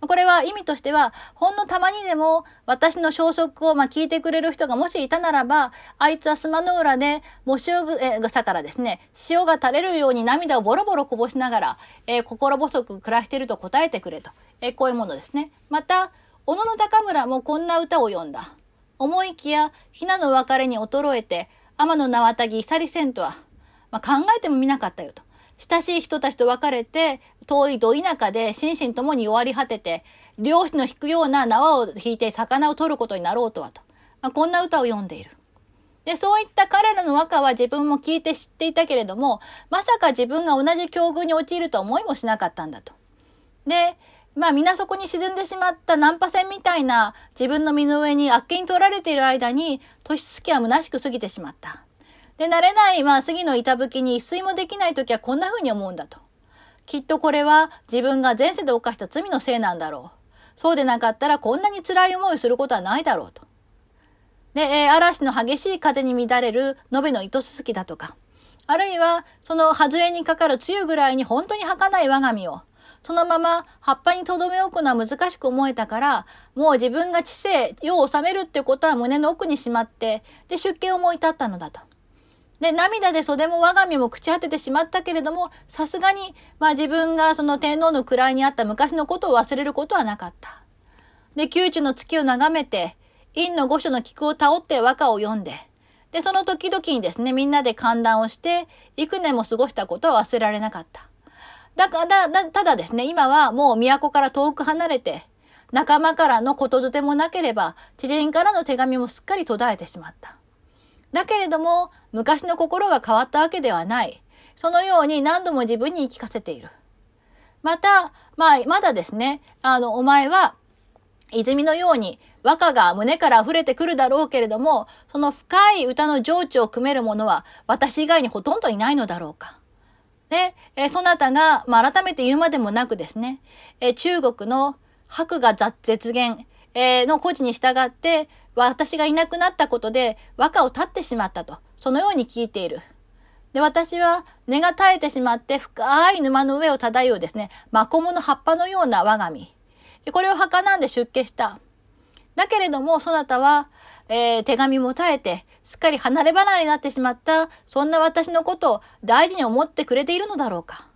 Speaker 1: これは意味としては、ほんのたまにでも私の消息をまあ聞いてくれる人がもしいたならば、あいつはスマの裏で、模試を草からですね、潮が垂れるように涙をボロボロこぼしながら、えー、心細く暮らしていると答えてくれと。えー、こういうものですね。また、小野の高村もこんな歌を読んだ。思いきや、ひなの別れに衰えて、天の縄たぎいさりせんとは、まあ、考えてもみなかったよと。親しい人たちと別れて、遠いど田舎で心身ともに弱り果てて、漁師の引くような縄を引いて魚を取ることになろうとはと。まあ、こんな歌を読んでいる。で、そういった彼らの和歌は自分も聞いて知っていたけれども、まさか自分が同じ境遇に陥るとは思いもしなかったんだと。で、まあ皆そこに沈んでしまったナンパ船みたいな自分の身の上にあっけに取られている間に、年月は虚しく過ぎてしまった。で、慣れない、まあ、杉の板吹きに一睡もできないときはこんな風に思うんだと。きっとこれは自分が前世で犯した罪のせいなんだろう。そうでなかったらこんなに辛い思いをすることはないだろうと。で、えー、嵐の激しい風に乱れる延べの糸すすきだとか、あるいはその外れにかかる梅雨ぐらいに本当に儚い我が身を、そのまま葉っぱに留め置くのは難しく思えたから、もう自分が知性、世を治めるってことは胸の奥にしまって、で、出家を思い立ったのだと。で、涙で袖も我が身も朽ち果ててしまったけれども、さすがに、まあ自分がその天皇の位にあった昔のことを忘れることはなかった。で、宮中の月を眺めて、陰の御所の菊を倒って和歌を読んで、で、その時々にですね、みんなで歓談をして、幾年も過ごしたことは忘れられなかった。だから、だ、ただですね、今はもう都から遠く離れて、仲間からのことづてもなければ、知人からの手紙もすっかり途絶えてしまった。だけれども、昔の心が変わったわけではない。そのように何度も自分に言い聞かせている。また、まあ、まだですね、あの、お前は、泉のように和歌が胸から溢れてくるだろうけれども、その深い歌の情緒を組める者は私以外にほとんどいないのだろうか。で、えそなたが、まあ、改めて言うまでもなくですね、え中国の白が絶言、えの故事に従って、私がいなくなったことで和歌を立ってしまったと、そのように聞いている。で、私は根が絶えてしまって深い沼の上を漂うですね、マコモの葉っぱのような我が身。これを儚んで出家した。だけれども、そなたは、えー、手紙も耐えて、すっかり離れ離れになってしまった、そんな私のことを大事に思ってくれているのだろうか。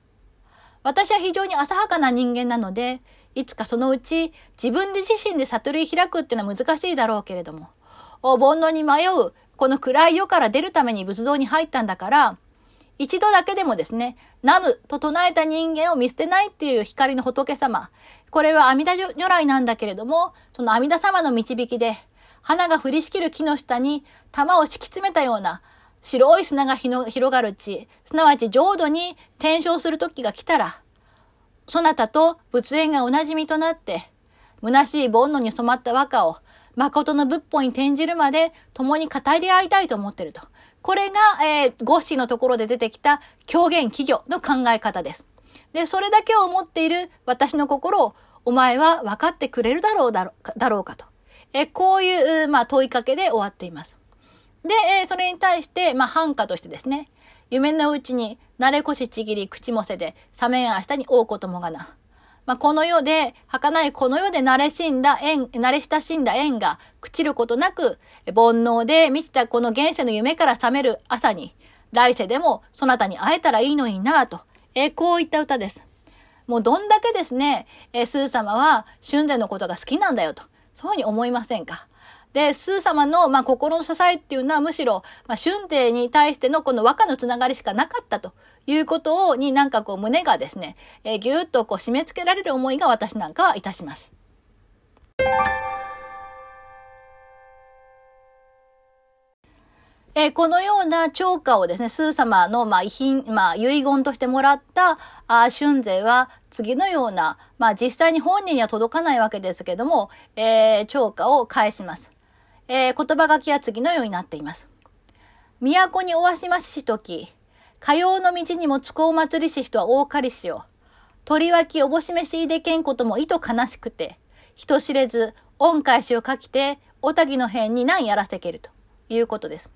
Speaker 1: 私は非常に浅はかな人間なので、いつかそのうち自分で自身で悟り開くっていうのは難しいだろうけれども、お煩悩に迷う、この暗い世から出るために仏像に入ったんだから、一度だけでもですね、ナムと唱えた人間を見捨てないっていう光の仏様。これは阿弥陀如来なんだけれども、その阿弥陀様の導きで、花が降りしきる木の下に玉を敷き詰めたような白い砂が広がる地、すなわち浄土に転生する時が来たら、そなたと仏縁がおなじみとなって、虚しい煩悩に染まった和歌を誠の仏法に転じるまで共に語り合いたいと思ってると。これが、えー、ゴッシーのところで出てきた狂言企業の考え方です。で、それだけを思っている私の心をお前は分かってくれるだろうだろだろうかと。えー、こういう、まあ、問いかけで終わっています。で、えー、それに対して、まあ、反歌としてですね、夢のうちに、慣れこしちぎり口もせで、冷めん明日に王子ともがな。まあ、この世で、儚いこの世で慣れしんだ縁、慣れ親しんだ縁が朽ちることなく、煩悩で満ちたこの現世の夢から覚める朝に、来世でもそなたに会えたらいいのになぁと、え、こういった歌です。もうどんだけですね、えー、スー様は春禅のことが好きなんだよと、そういうふうに思いませんか？で、スー様の、まあ、心の支えっていうのはむしろ、まあ、春帝に対してのこの和歌のつながりしかなかったということを、になんかこう胸がですね、えー、ぎゅーっとこう締め付けられる思いが私なんかはいたします。えー、このような超歌をですね、スー様の、まあ、遺品、まあ、遺言としてもらった、あ春勢は次のような、まあ、実際に本人には届かないわけですけども、えー、超歌を返します。えー、言葉書きは次のようになっています。都におわしまししとき、火曜の道にもつこう祭りし人は大かりしよ。鳥脇おぼしめしいでけんこともいと悲しくて、人知れず、恩返しを書きて、おたぎの辺に何やらせけるということです。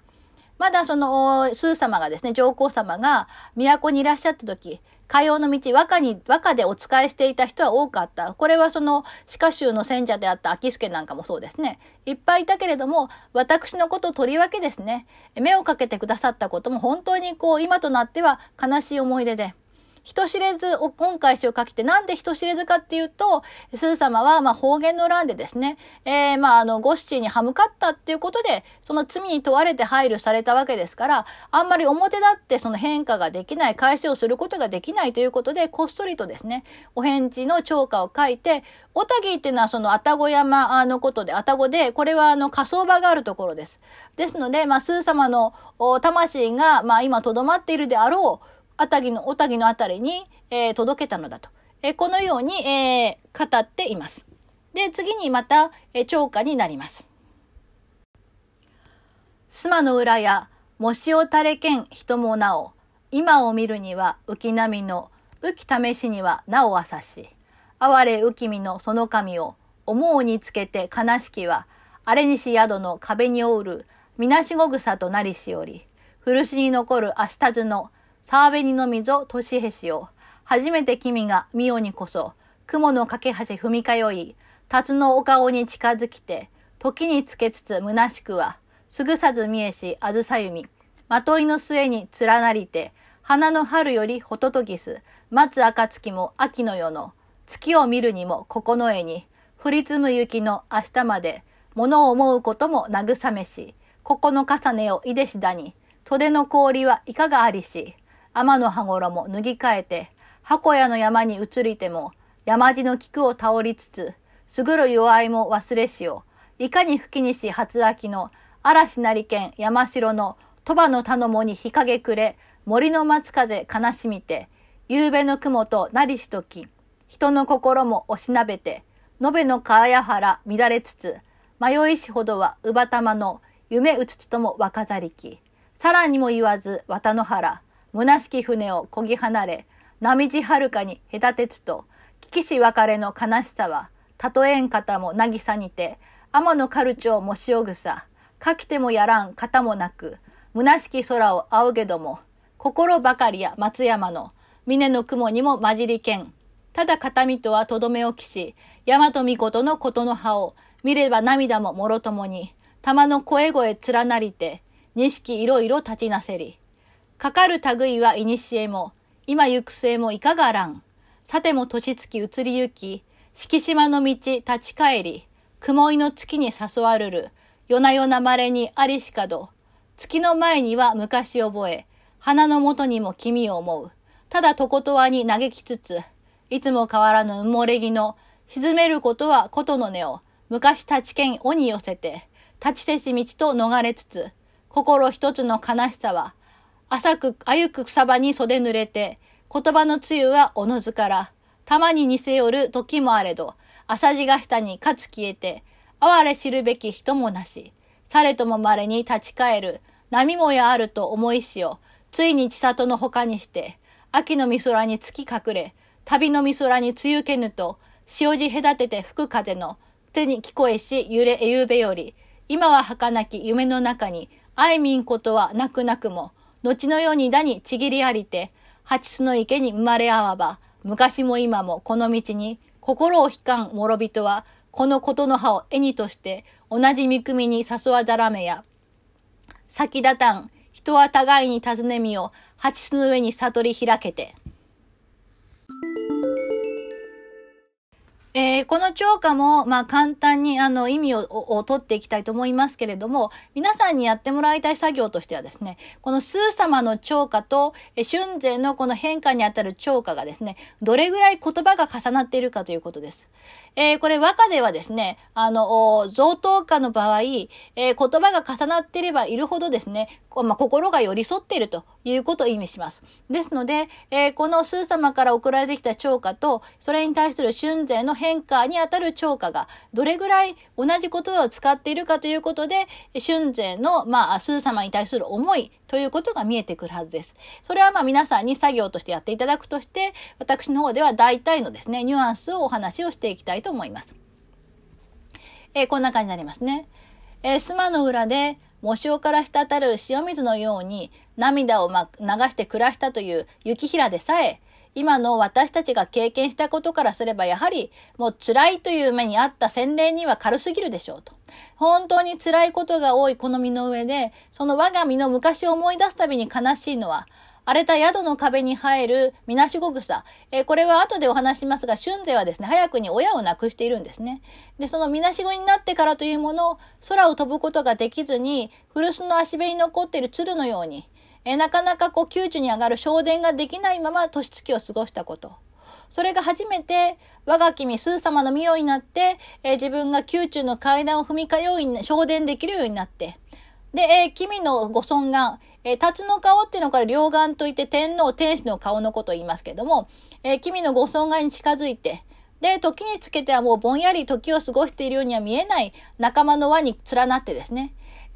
Speaker 1: まだその、スー様がですね、上皇様が都にいらっしゃった時、海洋の道、和歌に、和歌でお仕えしていた人は多かった。これはその、鹿家州の選者であった秋助なんかもそうですね。いっぱいいたけれども、私のこととりわけですね、目をかけてくださったことも本当にこう、今となっては悲しい思い出で、人知れず恩返しをかけて、なんで人知れずかっていうと、スー様は、まあ、方言の乱でですね、えー、まあ、あの、ゴッシーに歯向かったっていうことで、その罪に問われて配慮されたわけですから、あんまり表立ってその変化ができない、返しをすることができないということで、こっそりとですね、お返事の超過を書いて、小田木っていうのはその愛宕山のことで、愛宕で、これはあの火葬場があるところです。ですので、まあ、スー様の魂が、まあ、今とどまっているであろう、あたぎの、おたぎのあたりに、えー、届けたのだと。えー、このように、えー、語っています。で、次にまた、えー、超過になります。須磨の裏や、もしお垂れけん人もなお、今を見るには浮き波の、浮き試しにはなお朝し、哀れ浮きみのその神を、思うにつけて悲しきは、あれにし宿の壁におうる、みなしご草となりしおり、古しに残る明日図の沢紅の溝年へしを、初めて君がミオにこそ、雲の架け橋踏み通い、辰のお顔に近づきて、時につけつつ虚しくは、すぐさず見えしあずさゆみ、まといの末に連なりて、花の春よりほととぎす、待つ暁も秋の夜の、月を見るにもここの絵に、降り積む雪の明日まで、物を思うことも慰めし、ここの重ねをいでしだに、袖の氷はいかがありし、天の羽衣脱ぎ替えて、箱屋の山に移りても、山地の菊を倒りつつ、すぐる弱いも忘れしを、いかに吹きにし初秋の、嵐なりけん山城の鳥羽の頼もに日陰くれ、森の松風悲しみて、夕べの雲となりしとき、人の心も押しなべて、延べの川や原乱れつつ、迷いしほどは乳母玉の夢うつつとも若ざりき。さらにも言わず綿の原、虚しき船をこぎ離れ、波地はるかに隔てつと、危機し別れの悲しさは、たとえん方も渚にて、天のカルチョウも潮草、かきてもやらん方もなく、虚しき空を仰げども、心ばかりや松山の、峰の雲にも混じりけん。ただ片身とはとどめ置きし、大和御事のことの葉を、見れば涙ももろともに、玉の声声連なりて、錦いろいろ立ちなせり。かかる類は古も、今行く末もいかがらん。さても年月移りゆき、敷島の道立ち帰り、雲井の月に誘わるる、夜な夜な稀にありしかど、月の前には昔覚え、花のもとにも君を思う。ただとことわに嘆きつつ、いつも変わらぬ埋もれ木の、沈めることはことの根を、昔立ち剣尾に寄せて、立ちせし道と逃れつつ、心一つの悲しさは、浅く歩く草場に袖濡れて、言葉のつゆはおのずから、たまに似せよる時もあれど、浅地が下にかつ消えて、哀れ知るべき人もなし、されとも稀に立ち返る、波もやあると思いしを、ついに千里の他にして、秋の美空に月隠れ、旅の美空に梅雨けぬと、潮地隔てて吹く風の、手に聞こえし揺れえゆべより、今は儚き夢の中に、あいみんことはなくなくも、後のようにだにちぎりありて、蜂巣の池に生まれあわば、昔も今もこの道に、心を悲観諸人は、このことの葉を絵にとして、同じ見組みに誘わざらめや、先立たん、人は互いに尋ねみを、蜂巣の上に悟り開けて。えー、この超過も、まあ、簡単にあの意味をを取っていきたいと思いますけれども、皆さんにやってもらいたい作業としてはですね、このスー様の超過と、え春税のこの変化にあたる超過がですね、どれぐらい言葉が重なっているかということです。えー、これ和歌ではですね、あの、贈答歌の場合、えー、言葉が重なっていればいるほどですね、まあ、心が寄り添っているということを意味します。ですので、えー、このスー様から送られてきた超歌と、それに対する春税の変化にあたる超歌が、どれぐらい同じ言葉を使っているかということで、春税の、まあ、スー様に対する思いということが見えてくるはずです。それはまあ皆さんに作業としてやっていただくとして、私の方では大体のですね、ニュアンスをお話をしていきたいと思います。えー、こんな感じになりますね。えー、スマの裏で、模試から滴る塩水のように涙を、ま、流して暮らしたという雪平でさえ、今の私たちが経験したことからすれば、やはりもう辛いという目にあった洗礼には軽すぎるでしょうと。本当に辛いことが多いこの身の上で、その我が身の昔を思い出すたびに悲しいのは、荒れた宿の壁に生えるみなしご草。えー、これは後でお話しますが、春勢はですね、早くに親を亡くしているんですね。で、そのみなしごになってからというものを、空を飛ぶことができずに、古巣の足辺に残っている鶴のように、え、なかなかこう、窮地に上がる昇殿ができないまま年月を過ごしたこと。それが初めて、我が君、スー様の御代になって、えー、自分が宮中の階段を踏み通い、昇殿できるようになって、で、えー、君のご尊願、えー、辰の顔っていうのはこれ両眼といって天皇、天使の顔のことを言いますけども、えー、君のご尊願に近づいて、で、時につけてはもうぼんやり時を過ごしているようには見えない仲間の輪に連なってですね、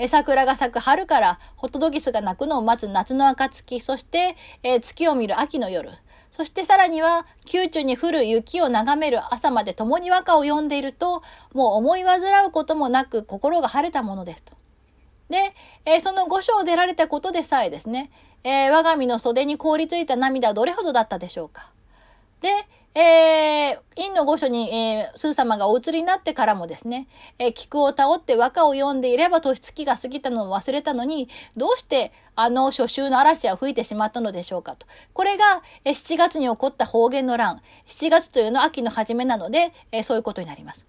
Speaker 1: 桜が咲く春からホットトギスが鳴くのを待つ夏の暁、そして、え、月を見る秋の夜、そしてさらには、宮中に降る雪を眺める朝まで共に和歌を読んでいると、もう思い煩うこともなく心が晴れたものですと。で、えー、その御所を出られたことでさえですね、えー、我が身の袖に凍りついた涙どれほどだったでしょうか。で、えー、院の御所に、えー、スー様がお移りになってからもですね、えー、菊を倒って和歌を読んでいれば年月が過ぎたのを忘れたのに、どうしてあの初秋の嵐は吹いてしまったのでしょうかと。これが、えー、7月に起こった方言の乱。7月というのは秋の初めなので、えー、そういうことになります。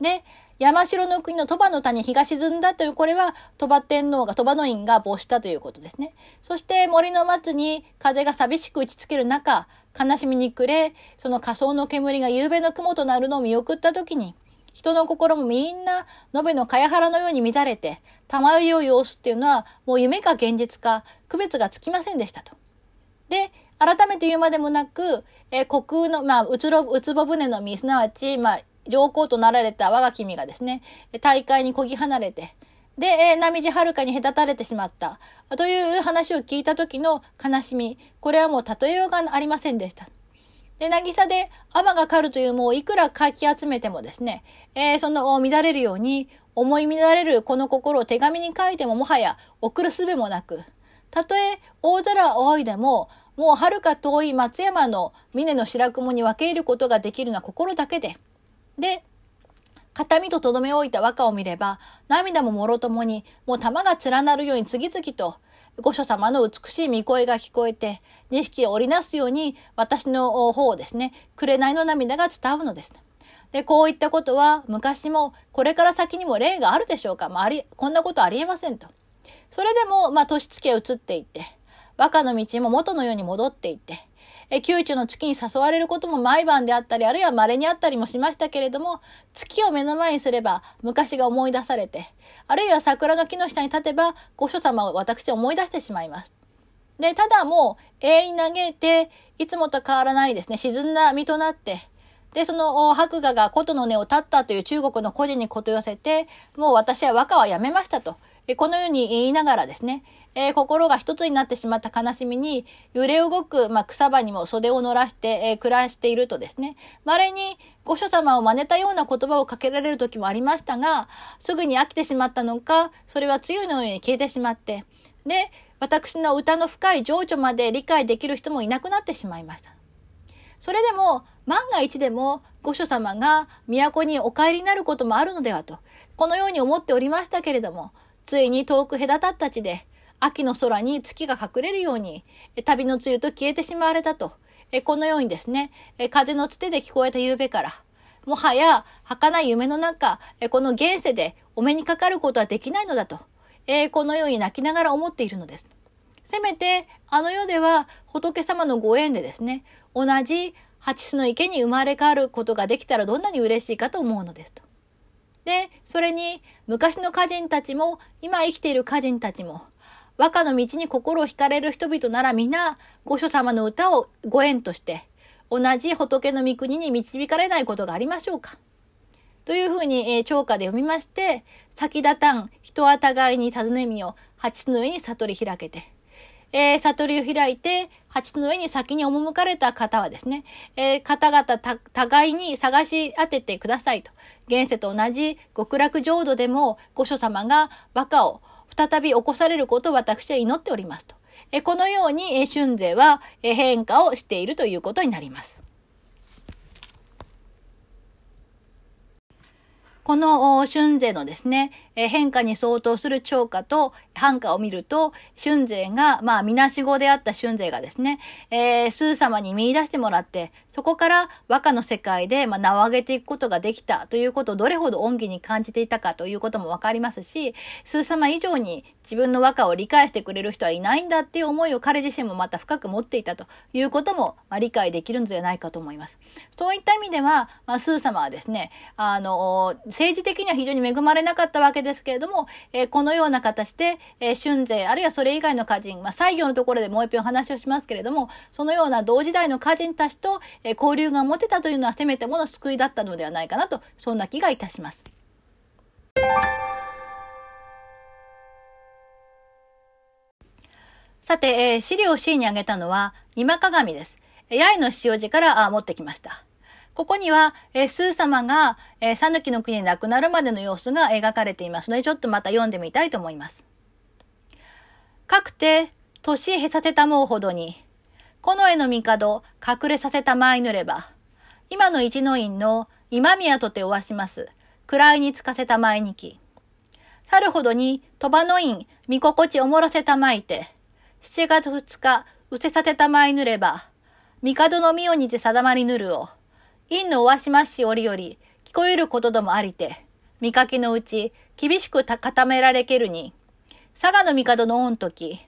Speaker 1: で、山城の国の鳥羽の谷日が沈んだという、これは鳥羽天皇が、鳥羽の院が没したということですね。そして森の松に風が寂しく打ちつける中、悲しみに暮れ、その仮想の煙が夕べの雲となるのを見送った時に、人の心もみんな、延べの茅原のように乱れて、玉酔う様子っていうのは、もう夢か現実か、区別がつきませんでしたと。で、改めて言うまでもなく、えー、虚空の、まあ、うつろ、うつぼ船の実、すなわち、まあ、上皇となられた我が君がですね、大会にこぎ離れて、で、えー、波地はるかに隔たれてしまった。という話を聞いた時の悲しみ。これはもう例えようがありませんでした。で、渚で天が狩るというもういくらかき集めてもですね、えー、その乱れるように、思い乱れるこの心を手紙に書いてももはや送るすべもなく、たとえ大空を仰いでも、もう遥か遠い松山の峰の白雲に分け入ることができるのは心だけで。で、形見ととどめ置いた和歌を見れば、涙ももろともに、もう玉が連なるように次々と、御所様の美しい見声が聞こえて、錦を織りなすように、私の方をですね、紅の涙が伝うのです。で、こういったことは、昔も、これから先にも例があるでしょうかまあ、あり、こんなことありえませんと。それでも、まあ、年月へ移っていって、和歌の道も元のように戻っていって、え宮中の月に誘われることも毎晩であったり、あるいは稀にあったりもしましたけれども、月を目の前にすれば昔が思い出されて、あるいは桜の木の下に立てば、御所様を私思い出してしまいます。で、ただもう永遠に嘆いて、いつもと変わらないですね、沈んだ身となって、で、その白馬が琴の根を立ったという中国の古事にこと寄せて、もう私は和歌はやめましたと。このように言いながらですね、えー、心が一つになってしまった悲しみに、揺れ動く、まあ、草場にも袖を乗らして、えー、暮らしているとですね、稀に御所様を真似たような言葉をかけられる時もありましたが、すぐに飽きてしまったのか、それは梅雨のように消えてしまって、で、私の歌の深い情緒まで理解できる人もいなくなってしまいました。それでも、万が一でも、御所様が都にお帰りになることもあるのではと、このように思っておりましたけれども、ついに遠く隔たった地で、秋の空に月が隠れるように、旅の梅雨と消えてしまわれたと。このようにですね、風のつてで聞こえた夕べから、もはや儚い夢の中、この現世でお目にかかることはできないのだと、このように泣きながら思っているのです。せめて、あの世では仏様のご縁でですね、同じ八種の池に生まれ変わることができたらどんなに嬉しいかと思うのですと。で、それに昔の歌人たちも、今生きている歌人たちも、和歌の道に心を惹かれる人々なら皆、御所様の歌をご縁として、同じ仏の御国に導かれないことがありましょうか。というふうに、えー、聴歌で読みまして、先立たん、人は互いに尋ねみよ、蜂の上に悟り開けて。えー、悟りを開いて、八の上に先に赴かれた方はですね、えー、方々互いに探し当ててくださいと。現世と同じ極楽浄土でも、御所様が和歌を再び起こされることを私は祈っておりますと。えこのように、え春勢は、え変化をしているということになります。この春勢のですね、変化に相当する超過と反歌を見ると、春勢が、まあ、みなし語であった春勢がですね、えー、スー様に見出してもらって、そこから和歌の世界で、まあ、名を上げていくことができたということをどれほど恩義に感じていたかということもわかりますし、スー様以上に自分の和歌を理解してくれる人はいないんだっていう思いを彼自身もまた深く持っていたということも、まあ、理解できるのではないかと思います。そういった意味では、まあ、スー様はですね、あの、政治的には非常に恵まれなかったわけですですけれども、えー、このような形で、えー、春勢、あるいはそれ以外の歌人、まあ、西行のところでもう一遍お話をしますけれども、そのような同時代の歌人たちと、えー、交流が持てたというのはせめてもの救いだったのではないかなと、そんな気がいたします。さて、えー、資料 C に挙げたのは、今鏡です。八重の塩路から持ってきました。ここには、えー、スー様が、えー、讃岐の国に亡くなるまでの様子が描かれていますので、ちょっとまた読んでみたいと思います。かくて、年へさせたもうほどに、この絵の帝、隠れさせたまいぬれば、今の一の院の今宮とておわします、位につかせたまいにき。去るほどに、鳥羽の院、見心地おもらせたまいて、七月二日、うせさてたまいぬれば、帝の御代にて定まりぬるを、院のおわしまし折より、聞こえることどもありて、見かけのうち、厳しく固められけるに、佐賀の帝の御時、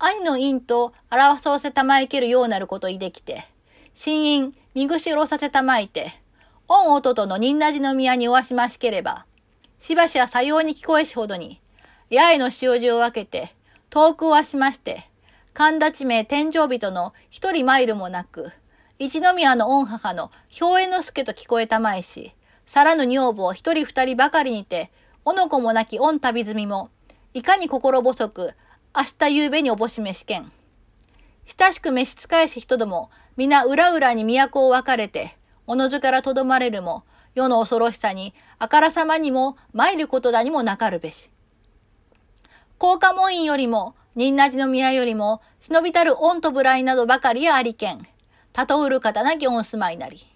Speaker 1: 兄の院と表わせたまいけるようなることいできて、新院、見ぐしろさせたまいて、御弟の仁なじの宮におわしましければ、しばしはさように聞こえしほどに、八重の塩地を分けて、遠くはしまして、神田地名天井人の一人マイルもなく、一宮の御母の兵衛之助と聞こえたまいし、さらぬ女房一人二人ばかりにて、おの子もなき御旅済みも、いかに心細く、明日夕べにおぼしめしけん。親しく召し仕えし人ども、皆裏々に都を分かれて、おのずからとどまれるも、世の恐ろしさに、あからさまにも、参ることだにもなかるべし。高家門院よりも、仁なじの宮よりも、忍びたる御と無頼などばかりやありけん。たとうる方なき御住まいなり。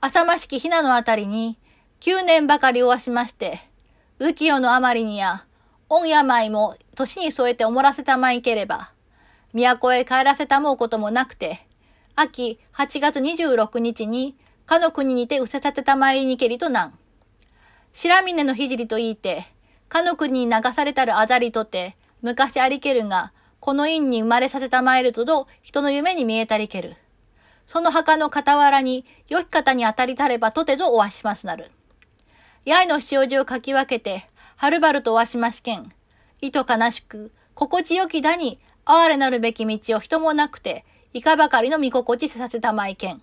Speaker 1: 浅ましきひなのあたりに、九年ばかりおわしまして、浮世のあまりにや、御病も年に添えておもらせたまいければ、都へ帰らせたもうこともなくて、秋8月26日に、かの国にてうせさてたまいにけりとなん。白峰のひじりと言いて、かの国に流されたるあざりとて、昔ありけるが、この院に生まれさせたまえるとど、人の夢に見えたりける。その墓の傍らに、良き方に当たりたればとてぞおわしますなる。八重の塩地をかき分けて、はるばるとおわしましけん。意図悲しく、心地よきだに、哀れなるべき道を人もなくて、いかばかりの見心地させたまいけん。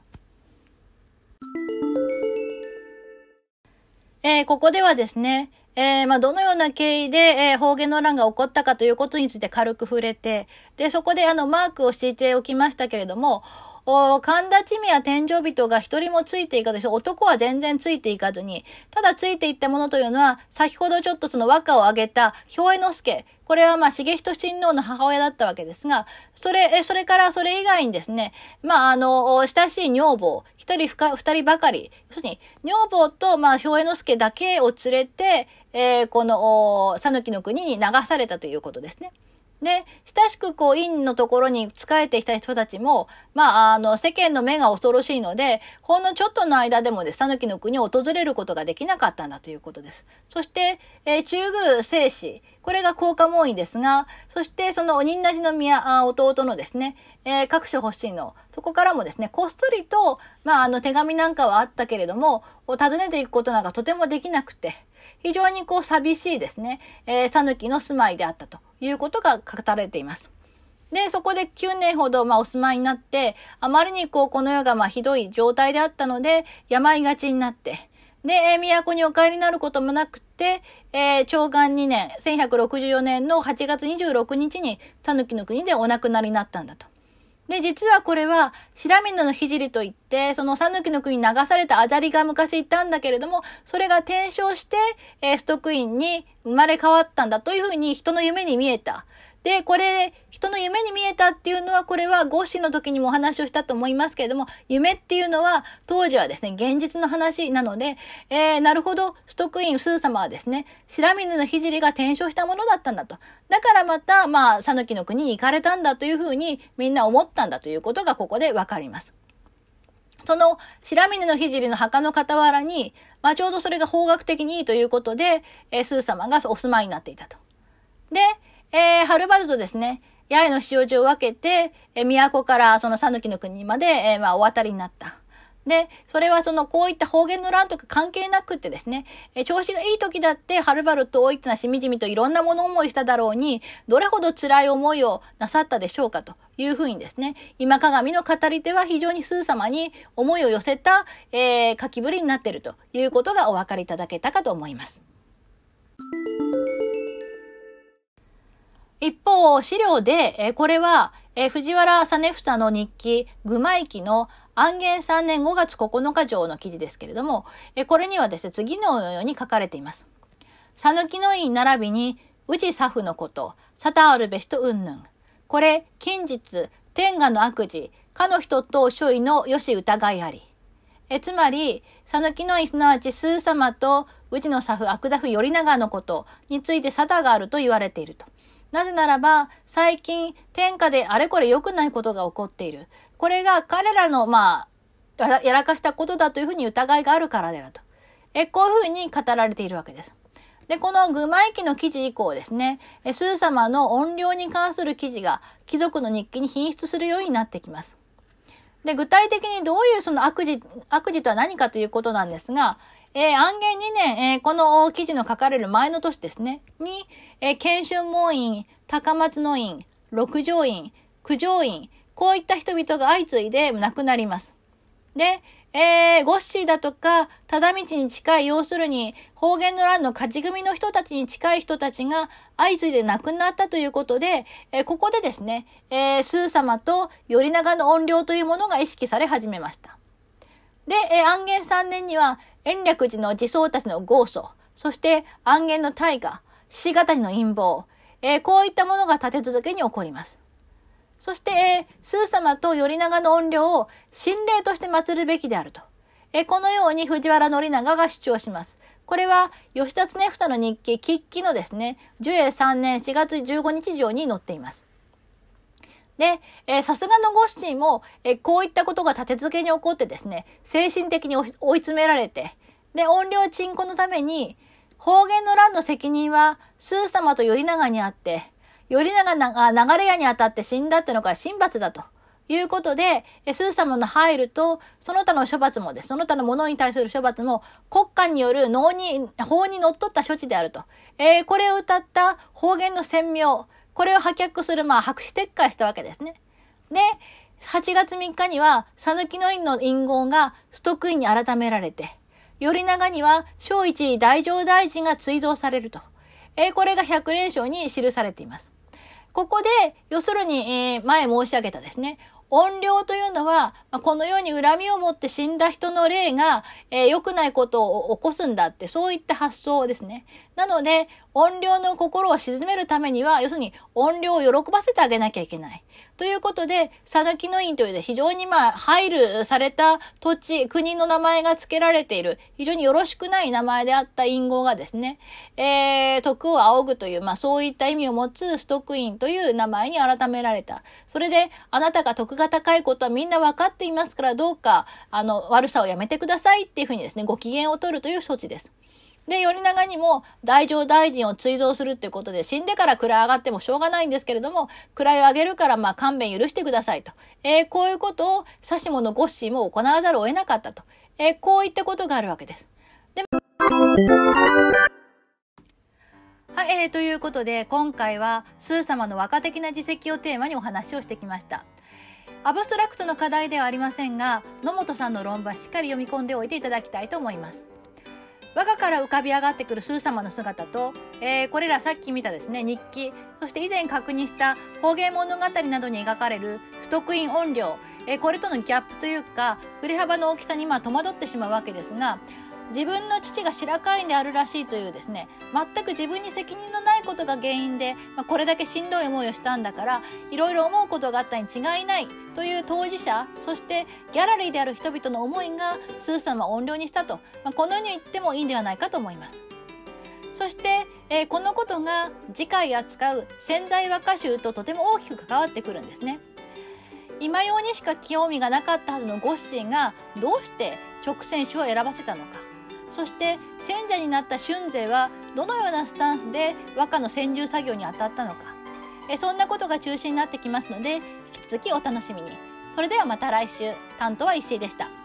Speaker 1: えー、ここではですね、えー、まあ、どのような経緯で、えー、方言の乱が起こったかということについて軽く触れて、で、そこであの、マークを敷いておきましたけれども、お神田地味や天井人が一人もついていかず、男は全然ついていかずに、ただついていったものというのは、先ほどちょっとその和歌を挙げた、兵衛之助。これはまあ、重人親王の母親だったわけですが、それ、それからそれ以外にですね、まあ、あの、親しい女房、一人二人ばかり、要するに、女房と、まあ、兵衛之助だけを連れて、えー、この、讃岐の国に流されたということですね。で、親しくこう、院のところに仕えていた人たちも、まあ、あの、世間の目が恐ろしいので、ほんのちょっとの間でもです、讃岐の国を訪れることができなかったんだということです。そして、えー、中宮聖子、これが高家門院ですが、そしてその仁和寺の宮、あ弟のですね、えー、各所欲しいの、そこからもですね、こっそりと、まあ、あの、手紙なんかはあったけれども、訪ねていくことなんかとてもできなくて、非常にこう寂しいですね、えー、讃の住まいであったということが書かれています。で、そこで9年ほど、まあ、お住まいになって、あまりにこう、この世がまあ、ひどい状態であったので、病がちになって、で、えー、都にお帰りになることもなくて、えー、長官2年、1164年の8月26日に、狸の国でお亡くなりになったんだと。で、実はこれは、白峰の聖といって、その讃岐の国に流されたアダリが昔いたんだけれども、それが転生して、えー、ストックインに生まれ変わったんだというふうに人の夢に見えた。で、これ、人の夢に見えたっていうのは、これは合子の時にもお話をしたと思いますけれども、夢っていうのは、当時はですね、現実の話なので、えー、なるほど、ストックインスー様はですね、白峰の聖が転生したものだったんだと。だからまた、まあ、讃岐の国に行かれたんだというふうに、みんな思ったんだということがここでわかります。その白峰の聖の墓の傍らに、まあ、ちょうどそれが方角的にいいということで、えー、スー様がお住まいになっていたと。で、えー、はるばるとですね、八重の塩地を分けて、え、都からその讃岐の国まで、え、まあ、お渡りになった。で、それはその、こういった方言の乱とか関係なくってですね、え調子がいい時だって、はるばると大いつなしみじみといろんなもの思いしただろうに、どれほど辛い思いをなさったでしょうかというふうにですね、今鏡の語り手は非常にスー様に思いを寄せた、えー、書きぶりになっているということがお分かりいただけたかと思います。一方、資料で、えこれは、え藤原実房の日記、具舞記の安元3年5月9日上の記事ですけれども、えこれにはですね、次のように書かれています。讃岐の院並びに、宇治左夫のこと、沙汰あるべしとうんぬん。これ、近日、天下の悪事、かの人と諸位のよし疑いあり。えつまり、讃岐の院すなわちスー様と宇治の左夫、悪座夫頼長のことについて沙汰があると言われていると。なぜならば、最近、天下であれこれ良くないことが起こっている。これが彼らの、まあ、やらかしたことだというふうに疑いがあるからであると。え、こういうふうに語られているわけです。で、この具舞記の記事以降ですね、スー様の音量に関する記事が貴族の日記に品質するようになってきます。で、具体的にどういうその悪事、悪事とは何かということなんですが、えー、安元2年、えー、この記事の書かれる前の年ですね、に、えー、研修門院、高松の院、六条院、九条院、こういった人々が相次いで亡くなります。で、えー、ゴッシーだとか、忠道に近い、要するに、方言の欄の勝ち組の人たちに近い人たちが相次いで亡くなったということで、えー、ここでですね、えー、スー様と頼長の怨霊というものが意識され始めました。で、えー、安元3年には、延暦寺の地僧たちの豪祖、そして安元の大河、獅子語の陰謀、えー、こういったものが立て続けに起こります。そして、えー、スー様と頼長の怨霊を神霊として祀るべきであると。えー、このように藤原頼長が主張します。これは、吉田常房の日記、喫記のですね、寿永3年4月15日上に載っています。で、さすがのゴッシーも、えー、こういったことが立て続けに起こってですね、精神的に追い詰められて、で、音量鎮魂のために、方言の乱の責任は、スー様と頼長にあって、頼長が流れ屋に当たって死んだってのが神罰だと。いうことで、スー様の入ると、その他の処罰もです。その他のものに対する処罰も、国家による脳に、法に則っった処置であると。えー、これを歌った方言の鮮明、これを破却する、まあ、白紙撤回したわけですね。で、8月3日には、讃岐の院の隠語がストックインに改められて、頼長には、小一大乗大臣が追贈されると。え、これが百連勝に記されています。ここで、要するに、えー、前申し上げたですね、怨霊というのは、このように恨みを持って死んだ人の霊が、えー、良くないことを起こすんだって、そういった発想ですね。なので、怨霊の心を鎮めるためには、要するに怨霊を喜ばせてあげなきゃいけない。ということで、佐抜の院という非常にまあ、配慮された土地、国の名前が付けられている、非常によろしくない名前であった隠語がですね、えー、徳を仰ぐという、まあそういった意味を持つストックインという名前に改められた。それで、あなたが徳が高いことはみんな分かっていますから、どうか、あの、悪さをやめてくださいっていうふうにですね、ご機嫌を取るという措置です。で、頼長にも大乗大臣を追贈するっていうことで、死んでから位上がってもしょうがないんですけれども、位を上げるからまあ勘弁許してくださいと。えー、こういうことを指し物ゴッシーも行わざるを得なかったと。えー、こういったことがあるわけです。ではい、えー、ということで、今回は、スー様の和歌的な自責をテーマにお話をしてきました。アブストラクトの課題ではありませんが、野本さんの論文はしっかり読み込んでおいていただきたいと思います。我がから浮かび上がってくるスー様の姿と、えー、これらさっき見たですね日記。そして以前確認した方言物語などに描かれるストックイン音量、えー、これとのギャップというか振れ幅の大きさにまあ戸惑ってしまうわけですが自分の父が白河院であるらしいというですね全く自分に責任のないことが原因で、まあ、これだけしんどい思いをしたんだからいろいろ思うことがあったに違いないという当事者そしてギャラリーである人々の思いがスーさんは音量にしたと、まあ、このように言ってもいいんではないかと思います。そして、えー、このことが次回扱う潜在和歌集ととても大きく関わってくるんですね。今用にしか興味がなかったはずのゴッシーがどうして直線種を選ばせたのか。そして選者になった春勢はどのようなスタンスで和歌の専従作業に当たったのか。えそんなことが中心になってきますので引き続きお楽しみに。それではまた来週。担当は石井でした。